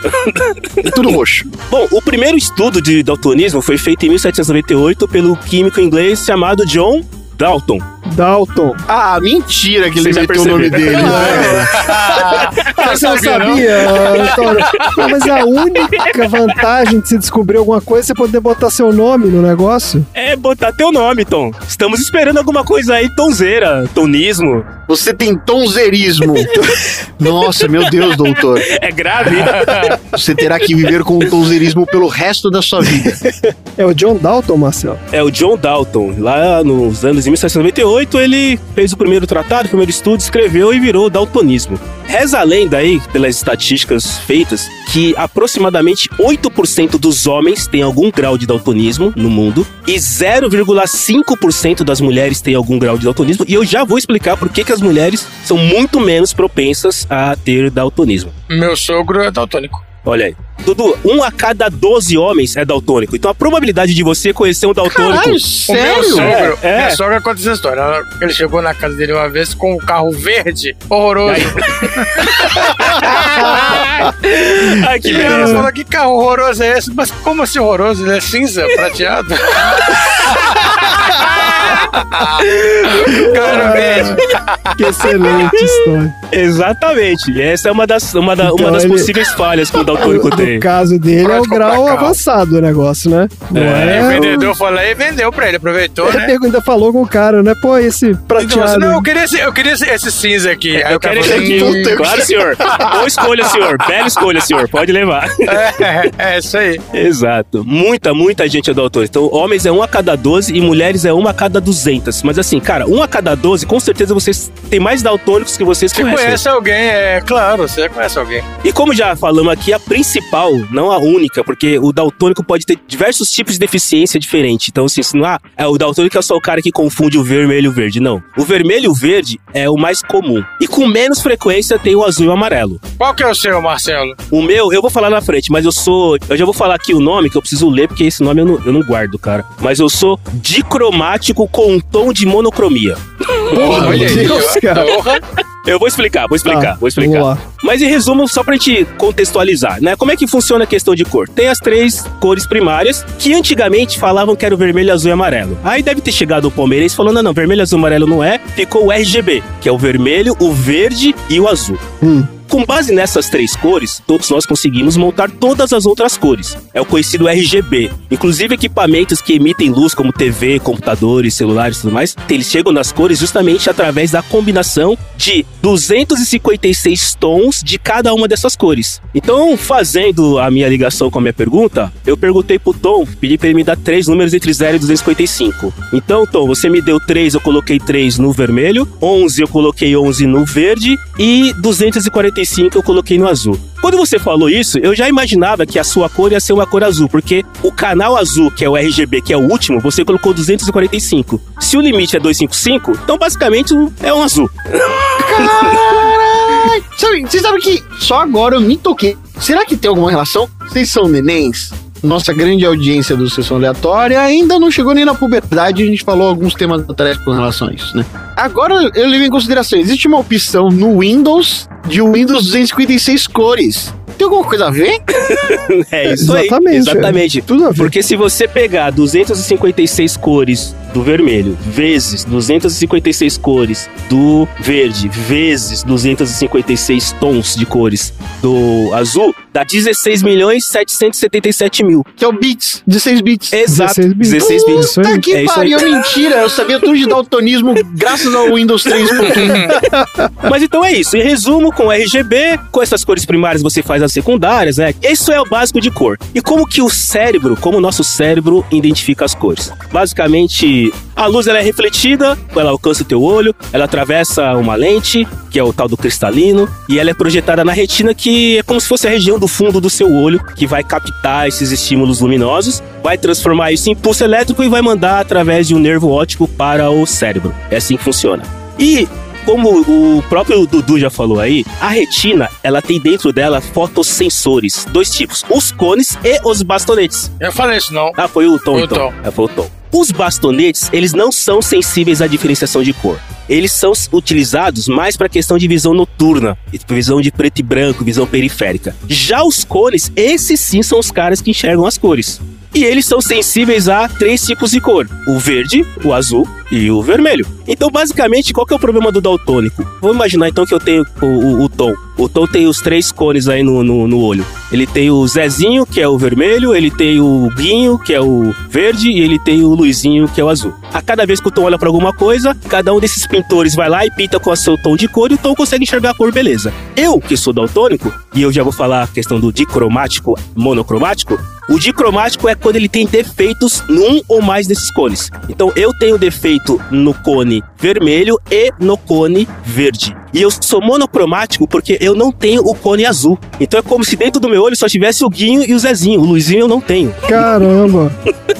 É tudo roxo. Bom, o primeiro estudo de daltonismo foi feito em 1798 pelo químico inglês chamado John Dalton. Dalton. Ah, mentira que ele Você meteu o nome dele. Você [laughs] não sabia? Não, mas a única vantagem de se descobrir alguma coisa é você poder botar seu nome no negócio. É botar teu nome, Tom. Estamos esperando alguma coisa aí, tonzeira, tonismo. Você tem tonzerismo. [laughs] Nossa, meu Deus, doutor. É grave. [laughs] Você terá que viver com o tonzerismo pelo resto da sua vida. É o John Dalton, Marcelo. É o John Dalton. Lá nos anos de 1798, ele fez o primeiro tratado, o primeiro estudo, escreveu e virou daltonismo. Reza a lenda aí, pelas estatísticas feitas, que aproximadamente 8% dos homens têm algum grau de daltonismo no mundo e 0,5% das mulheres têm algum grau de daltonismo. E eu já vou explicar por que, que as mulheres são muito menos propensas a ter daltonismo. Meu sogro é daltônico. Olha aí. Dudu, um a cada 12 homens é daltônico. Então a probabilidade de você conhecer um daltônico. Caralho, O meu sério? sogro, É, é. minha sogra conta essa história. Ele chegou na casa dele uma vez com um carro verde, horroroso. Ai, [laughs] que E ela beleza. falou, que carro horroroso é esse? Mas como assim horroroso? Ele é cinza, prateado? [laughs] o era verde. Que excelente história. Exatamente. Essa é uma das, uma da- Então uma das ele- possíveis falhas que o daltônico No tem. caso dele é o grau avançado do negócio, né? Não É, Aí o é. vendedor falou e vendeu pra ele, aproveitou, Ele né? pergunta- ainda falou com o cara, né? Pô, esse Então, prateado. não, eu queria, esse, eu queria esse, esse cinza aqui. Aí Eu o cara quero esse "Hum, aqui. Claro, senhor. [laughs] Boa escolha, senhor. Bela escolha, senhor. Pode levar. É, é isso aí. Exato. Muita, muita gente é daltônico. Então, homens é um a cada 12 e mulheres é uma a cada 200. Mas assim, cara, um a cada 12, com certeza vocês têm mais daltônicos que vocês Você conhecem. conhece alguém, é claro, você conhece alguém. E como já falamos aqui, a principal, não a única, porque o daltônico pode ter diversos tipos de deficiência diferente. Então, assim, se não há, é, o daltônico é só o cara que confunde o vermelho e o verde. Não. O vermelho e o verde é o mais comum. E com menos frequência tem o azul e o amarelo. Qual que é o seu, Marcelo? O meu, eu vou falar na frente, mas eu sou. Eu já vou falar aqui o nome, que eu preciso ler, porque esse nome eu não, eu não guardo, cara. Mas eu sou dicromático com um tom de monocromia. Porra, Olha aí, Deus, cara. Porra. Eu vou explicar, vou explicar, Tá, vou explicar. Vamos lá. Mas em resumo, só pra gente contextualizar, né? Como é que funciona a questão de cor? Tem as três cores primárias, que antigamente falavam que era o vermelho, azul e amarelo. Aí deve ter chegado o palmeirense falando, não, não, vermelho, azul e amarelo não é. Ficou o RGB, que é o vermelho, o verde e o azul. Hum. Com base nessas três cores, todos nós conseguimos montar todas as outras cores. É o conhecido RGB. Inclusive equipamentos que emitem luz, como TV, computadores, celulares e tudo mais, eles chegam nas cores justamente através da combinação de 256 tons de cada uma dessas cores. Então, fazendo a minha ligação com a minha pergunta, eu perguntei pro Tom, pedi pra ele me dar três números entre 0 e 255. Então, Tom, você me deu 3, eu coloquei 3 no vermelho, 11 eu coloquei 11 no verde e 245 eu coloquei no azul. Quando você falou isso, eu já imaginava que a sua cor ia ser uma cor azul, porque o canal azul, que é o RGB, que é o último, você colocou 245. Se o limite é 255, então basicamente é um azul. Caralho! [laughs] Sabe, sabem que só agora eu me toquei. Será que tem alguma relação? Vocês são nenéns? Nossa grande audiência do Sessão Aleatória ainda não chegou nem na puberdade, a gente falou alguns temas atrás com relação a isso, né? Agora eu levo em consideração, existe uma opção no Windows de Windows 256 cores. Tem alguma coisa a ver? [laughs] É isso Exatamente, aí. Exatamente. Tudo a ver. Porque se você pegar 256 cores do vermelho, vezes 256 cores do verde, vezes 256 tons de cores do azul, dá 16 milhões 777 mil. Que é o bits, 16 bits. Exato. 16 bits. 16 bits. Isso aí. Puta que É isso aí. pariu, mentira. Eu sabia tudo de daltonismo graças ao Windows 3.1. [laughs] Mas então é isso. Em resumo, com RGB, com essas cores primárias você faz as secundárias, né? Isso é o básico de cor. E como que o cérebro, como o nosso cérebro identifica as cores? Basicamente, a luz ela é refletida, ela alcança o teu olho, ela atravessa uma lente, que é o tal do cristalino, e ela é projetada na retina, que é como se fosse a região do fundo do seu olho, que vai captar esses estímulos luminosos, vai transformar isso em impulso elétrico e vai mandar através de um nervo óptico para o cérebro. É assim que funciona. E como o próprio Dudu já falou aí, a retina, ela tem dentro dela fotossensores, dois tipos, os cones e os bastonetes. Eu falei isso não. Ah, foi o Tom, Foi o então. Tom. É, foi o Tom. Os bastonetes, eles não são sensíveis à diferenciação de cor. Eles são utilizados mais para questão de visão noturna, visão de preto e branco, visão periférica. Já os cones, esses sim são os caras que enxergam as cores. E eles são sensíveis a três tipos de cor: o verde, o azul e o vermelho. Então, basicamente, qual que é o problema do daltônico? Vamos imaginar então que eu tenho o, o- o Tom. O Tom tem os três cones aí no, no, no olho. Ele tem o Zezinho, que é o vermelho, ele tem o Guinho, que é o verde, e ele tem o Luizinho, que é o azul. A cada vez que o Tom olha para alguma coisa, cada um desses pintores vai lá e pinta com o seu tom de cor e o Tom consegue enxergar a cor, beleza. Eu, que sou daltônico, e eu já vou falar a questão do dicromático, monocromático, o dicromático é quando ele tem defeitos num ou mais desses cones. Então eu tenho defeito no cone vermelho e no cone verde. E eu sou monocromático porque eu não tenho o cone azul. Então é como se dentro do meu olho só tivesse o Guinho e o Zezinho. O Luizinho eu não tenho. Caramba.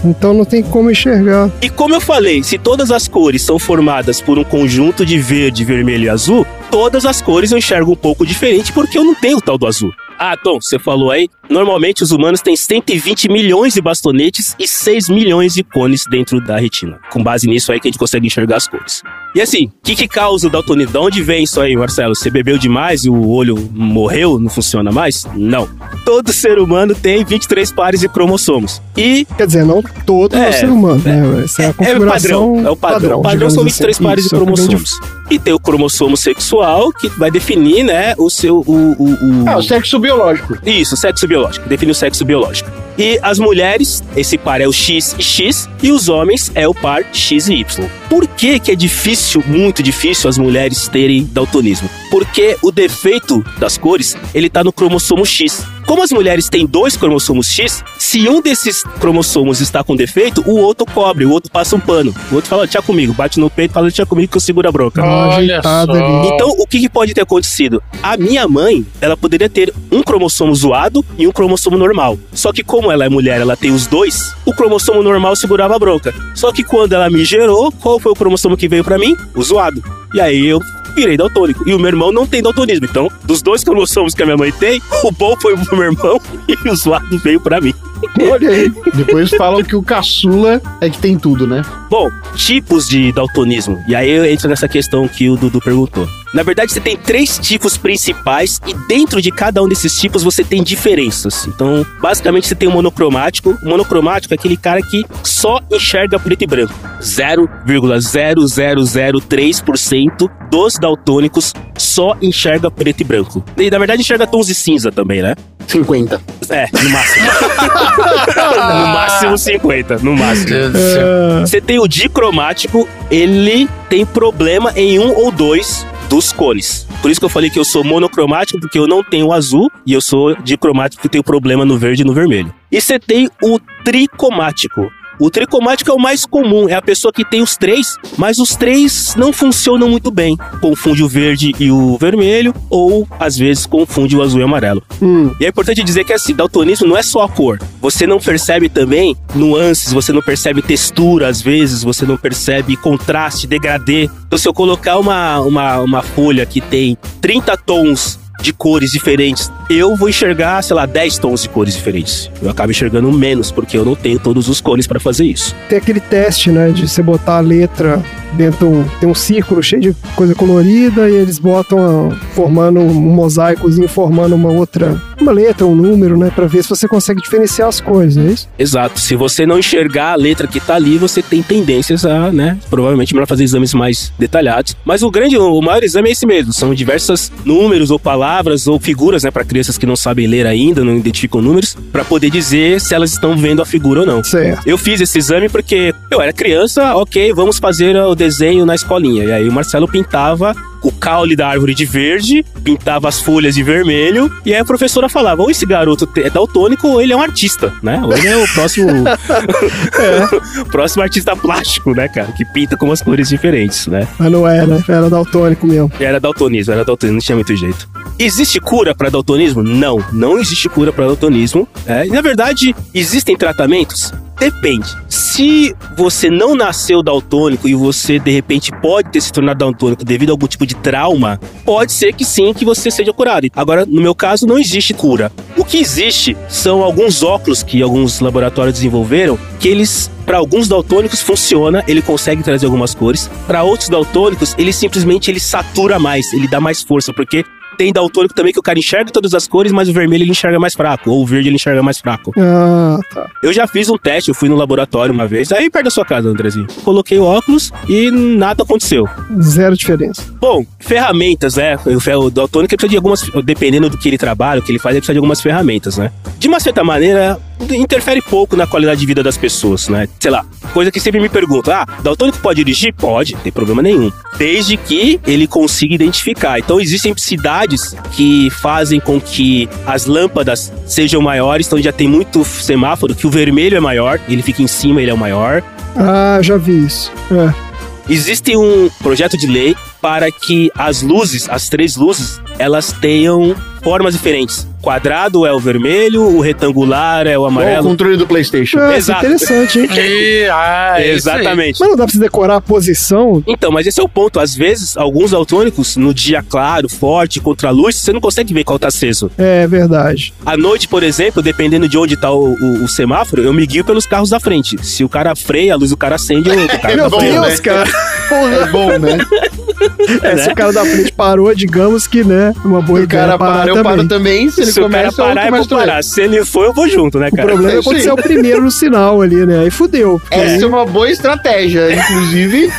Então não tem como enxergar. E como eu falei, se todas as cores são formadas por um conjunto de verde, vermelho e azul, todas as cores eu enxergo um pouco diferente porque eu não tenho o tal do azul. Ah, Tom, você falou aí, normalmente os humanos têm 120 milhões de bastonetes e 6 milhões de cones dentro da retina. Com base nisso aí que a gente consegue enxergar as cores. E assim, o que, que causa o daltonismo? De onde vem isso aí, Marcelo? Você bebeu demais e o olho morreu, não funciona mais? Não. Todo ser humano tem 23 pares de cromossomos. E Quer dizer, não todo É, ser humano, né? Essa é a é o configuração padrão. É o padrão. O padrão digamos são assim. 23 pares de Isso, é vem cromossomos. E tem o cromossomo sexual, que vai definir, né, o seu. O, o, o- Ah, o sexo biológico. Isso, sexo biológico. Define o sexo biológico. E as mulheres, esse par é o X e X, e os homens é o par X e Y. Por que, que é difícil, muito difícil, as mulheres terem daltonismo? Porque o defeito das cores, ele tá no cromossomo X. Como as mulheres têm dois cromossomos X, se um desses cromossomos está com defeito, o outro cobre, o outro passa um pano. O outro fala, tia comigo, bate no peito, fala, tia comigo que eu seguro a bronca. Uma Olha ajeitada só. Então, o que, que pode ter acontecido? A minha mãe, ela poderia ter um cromossomo zoado e um cromossomo normal. Só que como ela é mulher, ela tem os dois, o cromossomo normal segurava a bronca. Só que quando ela me gerou, qual foi o cromossomo que veio pra mim? O zoado. E aí eu virei daltônico. E o meu irmão não tem daltonismo. Então, dos dois cromossomos que a minha mãe tem, o bom foi pro meu irmão [laughs] e o zoado veio pra mim. [laughs] Olha aí. Depois falam que o caçula é que tem tudo, né? Bom, tipos de daltonismo. E aí eu entro nessa questão que o Dudu perguntou. Na verdade, você tem três tipos principais e dentro de cada um desses tipos você tem diferenças. Então, basicamente, você tem o monocromático. O monocromático é aquele cara que só enxerga preto e branco. 0,0003% dos daltônicos só enxerga preto e branco. E, na verdade, enxerga tons de cinza também, né? 50. É, no máximo. [laughs] no máximo 50, no máximo. Céu. Você tem o dicromático, ele tem problema em um ou dois dos cores. Por isso que eu falei que eu sou monocromático, porque eu não tenho o azul, e eu sou dicromático, porque eu tenho problema no verde e no vermelho. E você tem o tricomático. O tricomático é o mais comum, é a pessoa que tem os três, mas os três não funcionam muito bem. Confunde o verde e o vermelho, ou às vezes confunde o azul e o amarelo. Hum, E é importante dizer que assim, daltonismo não é só a cor. Você não percebe também nuances, você não percebe textura às vezes, você não percebe contraste, degradê. Então se eu colocar uma, uma, uma folha que tem 30 tons de cores diferentes, eu vou enxergar, sei lá, 10 tons de cores diferentes. Eu acabo enxergando menos, porque eu não tenho todos os cones para fazer isso. tem aquele teste, né? De você botar a letra dentro. Tem um círculo cheio de coisa colorida e eles botam formando um mosaicozinho, formando uma outra uma letra, um número, né? Pra ver se você consegue diferenciar as cores, não é isso? Exato. Se você não enxergar a letra que tá ali, você tem tendências a, né? Provavelmente melhor fazer exames mais detalhados. Mas o grande, o maior exame é esse mesmo. São diversos números ou palavras ou figuras, né? Para crianças que não sabem ler ainda, não identificam números, para poder dizer se elas estão vendo a figura ou não. Certo. Eu fiz esse exame porque eu era criança, ok, vamos fazer o desenho na escolinha. E aí o Marcelo pintava o caule da árvore de verde, pintava as folhas de vermelho, e aí a professora falava: ou esse garoto é daltônico ou ele é um artista, né? Ou ele é o próximo. [laughs] [laughs] o próximo artista plástico, né, cara? Que pinta com umas cores diferentes, né? Mas não era, era daltônico mesmo. Era daltonismo, era daltonismo, não tinha muito jeito. Existe cura para daltonismo? Não, não existe cura para daltonismo. É, na verdade, existem tratamentos? Depende. Se você não nasceu daltônico e você de repente pode ter se tornado daltônico devido a algum tipo de trauma, pode ser que sim que você seja curado. Agora, no meu caso, não existe cura. O que existe são alguns óculos que alguns laboratórios desenvolveram que eles para alguns daltônicos funciona, ele consegue trazer algumas cores. Para outros daltônicos, ele simplesmente ele satura mais, ele dá mais força, porque tem daltônico também que o cara enxerga todas as cores, mas o vermelho ele enxerga mais fraco, ou o verde ele enxerga mais fraco. Ah, tá. Eu já fiz um teste, eu fui no laboratório uma vez, aí perto da sua casa, Andrezinho. Coloquei o óculos e nada aconteceu. Zero diferença. Bom, ferramentas, né? O daltônico precisa de algumas, dependendo do que ele trabalha, o que ele faz, ele precisa de algumas ferramentas, né? De uma certa maneira, interfere pouco na qualidade de vida das pessoas, né? Sei lá, coisa que sempre me perguntam: ah, daltônico pode dirigir? Pode, não tem problema nenhum. Desde que ele consiga identificar. Então existem cidades que fazem com que as lâmpadas sejam maiores, então já tem muito semáforo, que o vermelho é maior, ele fica em cima, ele é o maior. Ah, já vi isso. É. Existe um projeto de lei para que as luzes, as três luzes, elas tenham formas diferentes. Quadrado é o vermelho, o retangular é o Igual o amarelo. controle do PlayStation. Ah, é Exato. interessante, hein? [laughs] E, ah, é. Exatamente. Mas não dá pra você decorar a posição? Então, mas esse é o ponto. Às vezes, alguns daltônicos, no dia claro, forte, contra a luz, você não consegue ver qual tá aceso. É verdade. À noite, por exemplo, dependendo de onde tá o, o- o semáforo, eu me guio pelos carros da frente. Se o cara freia, a luz do cara acende, eu, o [laughs] cara Meu tá bom. Deus, né? cara. É bom, né? [laughs] É, se o cara da frente parou, digamos que, né, uma boa o ideia cara parar para, eu também. paro também. Se ele Se o cara começa, eu parar, eu vou também. parar. Se ele for, eu vou junto, né, O cara? problema é É quando você é o primeiro no sinal ali, né? Aí fudeu. Essa aí- é uma boa estratégia. Inclusive,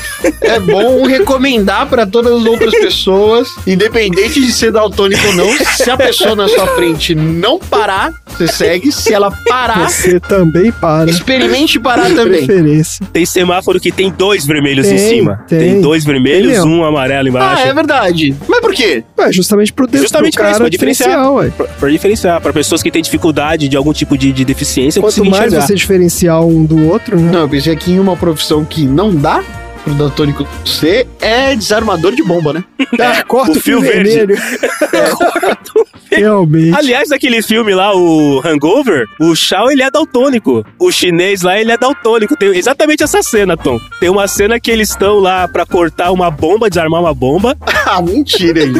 é bom recomendar para todas as outras pessoas, independente de ser daltônico ou não, se a pessoa na sua frente não parar, você segue. Se ela parar, Você também para. experimente parar também. Preferência. Tem semáforo que tem dois vermelhos em Tem, cima. tem. dois vermelhos, Tem um amarelo Ah, embaixo. é verdade. Mas por quê? Ué, justamente pro, Justamente pro pra isso, cara pra diferenciar. diferencial, ué. Pra, pra diferenciar, pra pessoas que têm dificuldade de algum tipo de, de deficiência, Quanto mais enxergar. você diferenciar um do outro, né? Não, eu pensei aqui em uma profissão que não dá pro daltônico ser é desarmador de bomba, né? Ah, corta o o fio fio verde. vermelho. [laughs] Realmente. Aliás, naquele filme lá, o Hangover, o Shao ele é daltônico. O chinês lá, ele é daltônico. Tem exatamente essa cena, Tom. Tem uma cena que eles estão lá pra cortar uma bomba, desarmar uma bomba. [laughs] ah, mentira aí.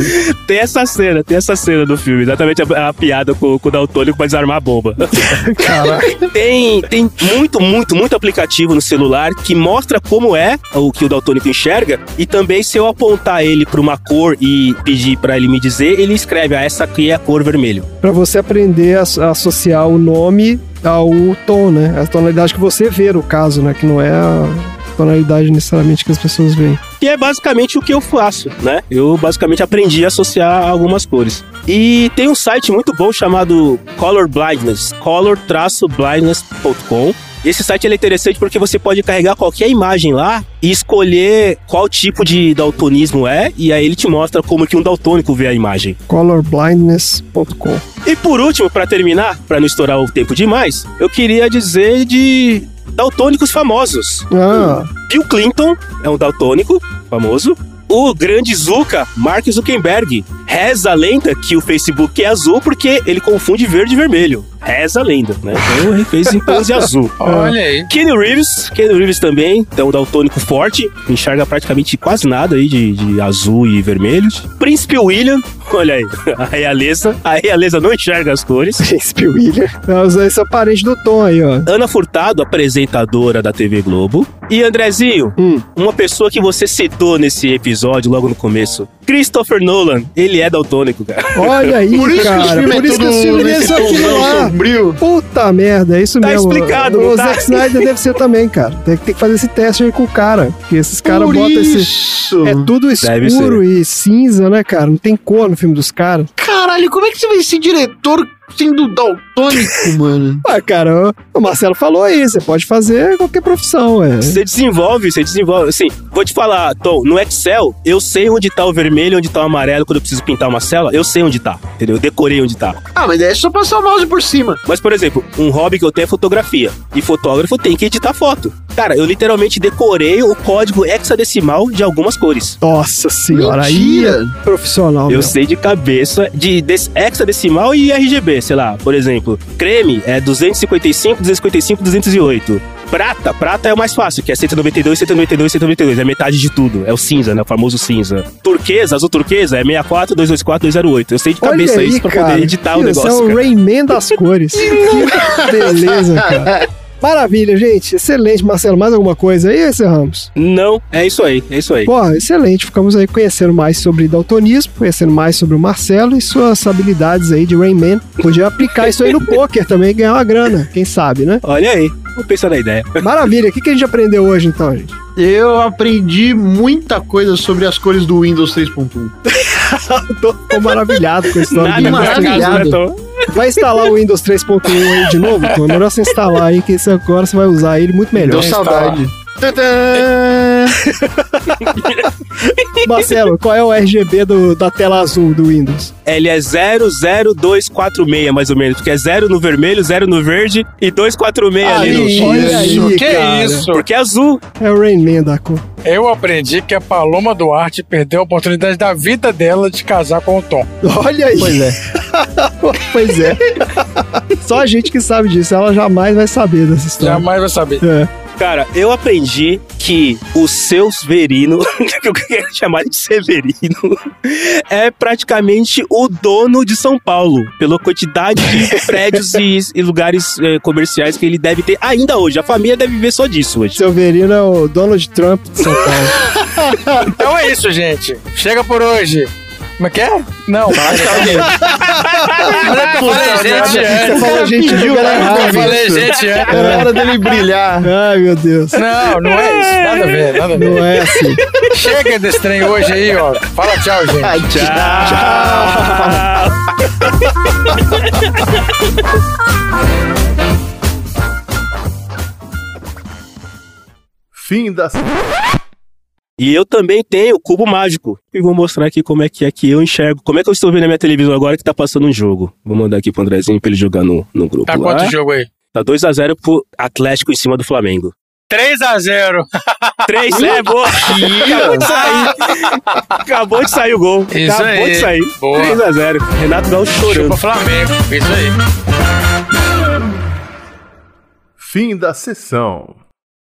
Tem essa cena, tem essa cena do filme. Exatamente a, a piada com, com o daltônico pra desarmar a bomba. [laughs] Caraca. tem, tem muito, muito, muito aplicativo no celular que mostra como é o que o daltônico enxerga. E também, se eu apontar ele pra uma cor e pedir pra ele me dizer, ele escreve: Ah, essa aqui é a cor vermelho. Pra você aprender a, a associar o nome ao tom, né? A tonalidade que você vê, no caso, né? Que não é a tonalidade necessariamente que as pessoas veem. Que é basicamente o que eu faço, né? Eu basicamente aprendi a associar algumas cores. E tem um site muito bom chamado Color Blindness, color-blindness.com. Esse site é interessante porque você pode carregar qualquer imagem lá e escolher qual tipo de daltonismo é, e aí ele te mostra como que um daltônico vê a imagem. colorblindness.com E por último, pra terminar, pra não estourar o tempo demais, eu queria dizer de daltônicos famosos. Ah, Bill Clinton é um daltônico famoso. O grande Zuka, Mark Zuckerberg, reza a lenda que o Facebook é azul porque ele confunde verde e vermelho. Reza a lenda, né? Então ele fez em tons de azul. [laughs] Olha aí. Keanu Reeves, Keanu Reeves também, é um daltônico forte, enxerga praticamente quase nada aí de, de azul e vermelho. Príncipe William, Olha aí, [laughs] a realeza, a realeza não enxerga as cores. Príncipe William. Esse é o parente do Tom aí, ó. Ana Furtado, apresentadora da TV Globo. E Andrezinho, Hum. uma pessoa que você citou nesse episódio logo no começo. Christopher Nolan, ele é daltônico, cara. Olha aí, Por isso que cara. o filme por é isso que o filme nesse só aquilo tomzão lá. Sombrio. Puta merda, é isso Tá mesmo. explicado, o o tá? Zack Snyder deve ser também, cara. Tem, tem que fazer esse teste aí com o cara. Porque esses caras botam esse. É tudo escuro e cinza, né, cara? Não tem cor no filme dos caras. Caralho, como é que você vai ser diretor sendo daltônico, [laughs] mano? Ah, cara, o Marcelo falou aí, você pode fazer qualquer profissão, é. Você desenvolve, você desenvolve. Assim, vou te falar, Tom, no Excel, eu sei onde tá o vermelho, onde tá o amarelo, quando eu preciso pintar uma célula, eu sei onde tá, entendeu? Eu decorei onde tá. Ah, mas daí é só passar o mouse por cima. Mas, por exemplo, um hobby que eu tenho é fotografia. E fotógrafo tem que editar foto. Cara, eu literalmente decorei o código hexadecimal de algumas cores. Nossa senhora, aí Mentira. é profissional. Eu meu. sei de cabeça de hexadecimal e RGB, sei lá. Por exemplo, creme é 255, 255, 208. Prata, prata é o mais fácil, que é 192, 192, 192. É metade de tudo. É o cinza, né? O famoso cinza. Turquesa, azul turquesa é 64, 224, 208. Eu sei de cabeça aí, isso pra cara. poder editar o Isso negócio. é o. Rayman das cores. [laughs] que beleza, cara. Maravilha, gente. Excelente, Marcelo. Mais alguma coisa aí, encerramos? Não, é isso aí, é isso aí. Pô, excelente. Ficamos aí conhecendo mais sobre daltonismo, conhecendo mais sobre o Marcelo e suas habilidades aí de Rayman. Podia aplicar isso aí no [laughs] poker também e ganhar uma grana. Quem sabe, né? Olha aí, vou pensar na ideia. Maravilha. O que, que a gente aprendeu hoje, então, gente? Eu aprendi muita coisa sobre as cores do Windows 3.1. [laughs] Tô, maravilhado com a história Nada do Windows 3.1. né? Vai instalar o Windows 3.1 aí de novo? Então é melhor você instalar aí, que esse agora você vai usar ele muito melhor. Deu saudade. [laughs] Marcelo, qual é o RGB do- da tela azul do Windows? Ele é 00246, mais ou menos. Porque é 0 no vermelho, 0 no verde e 246 ali no. Olha aí, que cara. isso? Porque é azul. É o Rayman da cor. Eu aprendi que a Paloma Duarte perdeu a oportunidade da vida dela de casar com o Tom. Olha aí. Pois é. [laughs] pois é. Só a gente que sabe disso. Ela jamais vai saber dessa história. Jamais vai saber. É. Cara, eu aprendi que o seu Severino, [laughs] que eu quero chamar de Severino, é praticamente o dono de São Paulo, pela quantidade de [laughs] prédios e, e lugares eh, comerciais que ele deve ter ainda hoje. A família deve viver só disso hoje. Seu Verino é o Donald Trump de São Paulo. [laughs] Então é isso, gente. Chega por hoje. Como é que é? Não, Você falou gente viu era Eu falei gente antes. Era hora dele brilhar. Ai, meu Deus. Não, não é isso. Nada a ver, nada a ver. Não é assim. Chega desse trem hoje aí, ó. Fala tchau, gente. Tchau! Fim da E eu também tenho o cubo mágico. E vou mostrar aqui como é que é que eu enxergo. Como é que eu estou vendo a minha televisão agora que tá passando um jogo. Vou mandar aqui pro Andrezinho pra ele jogar no, no grupo. Tá lá. quanto jogo aí? Tá 2x0 pro Atlético em cima do Flamengo. 3x0. 3 é [laughs] boa. Acabou de sair. Acabou de sair o gol. Isso Acabou aí. de sair. Boa. 3x0. Renato Gaúcho chorando. Chupa Flamengo. Isso aí. fim da sessão.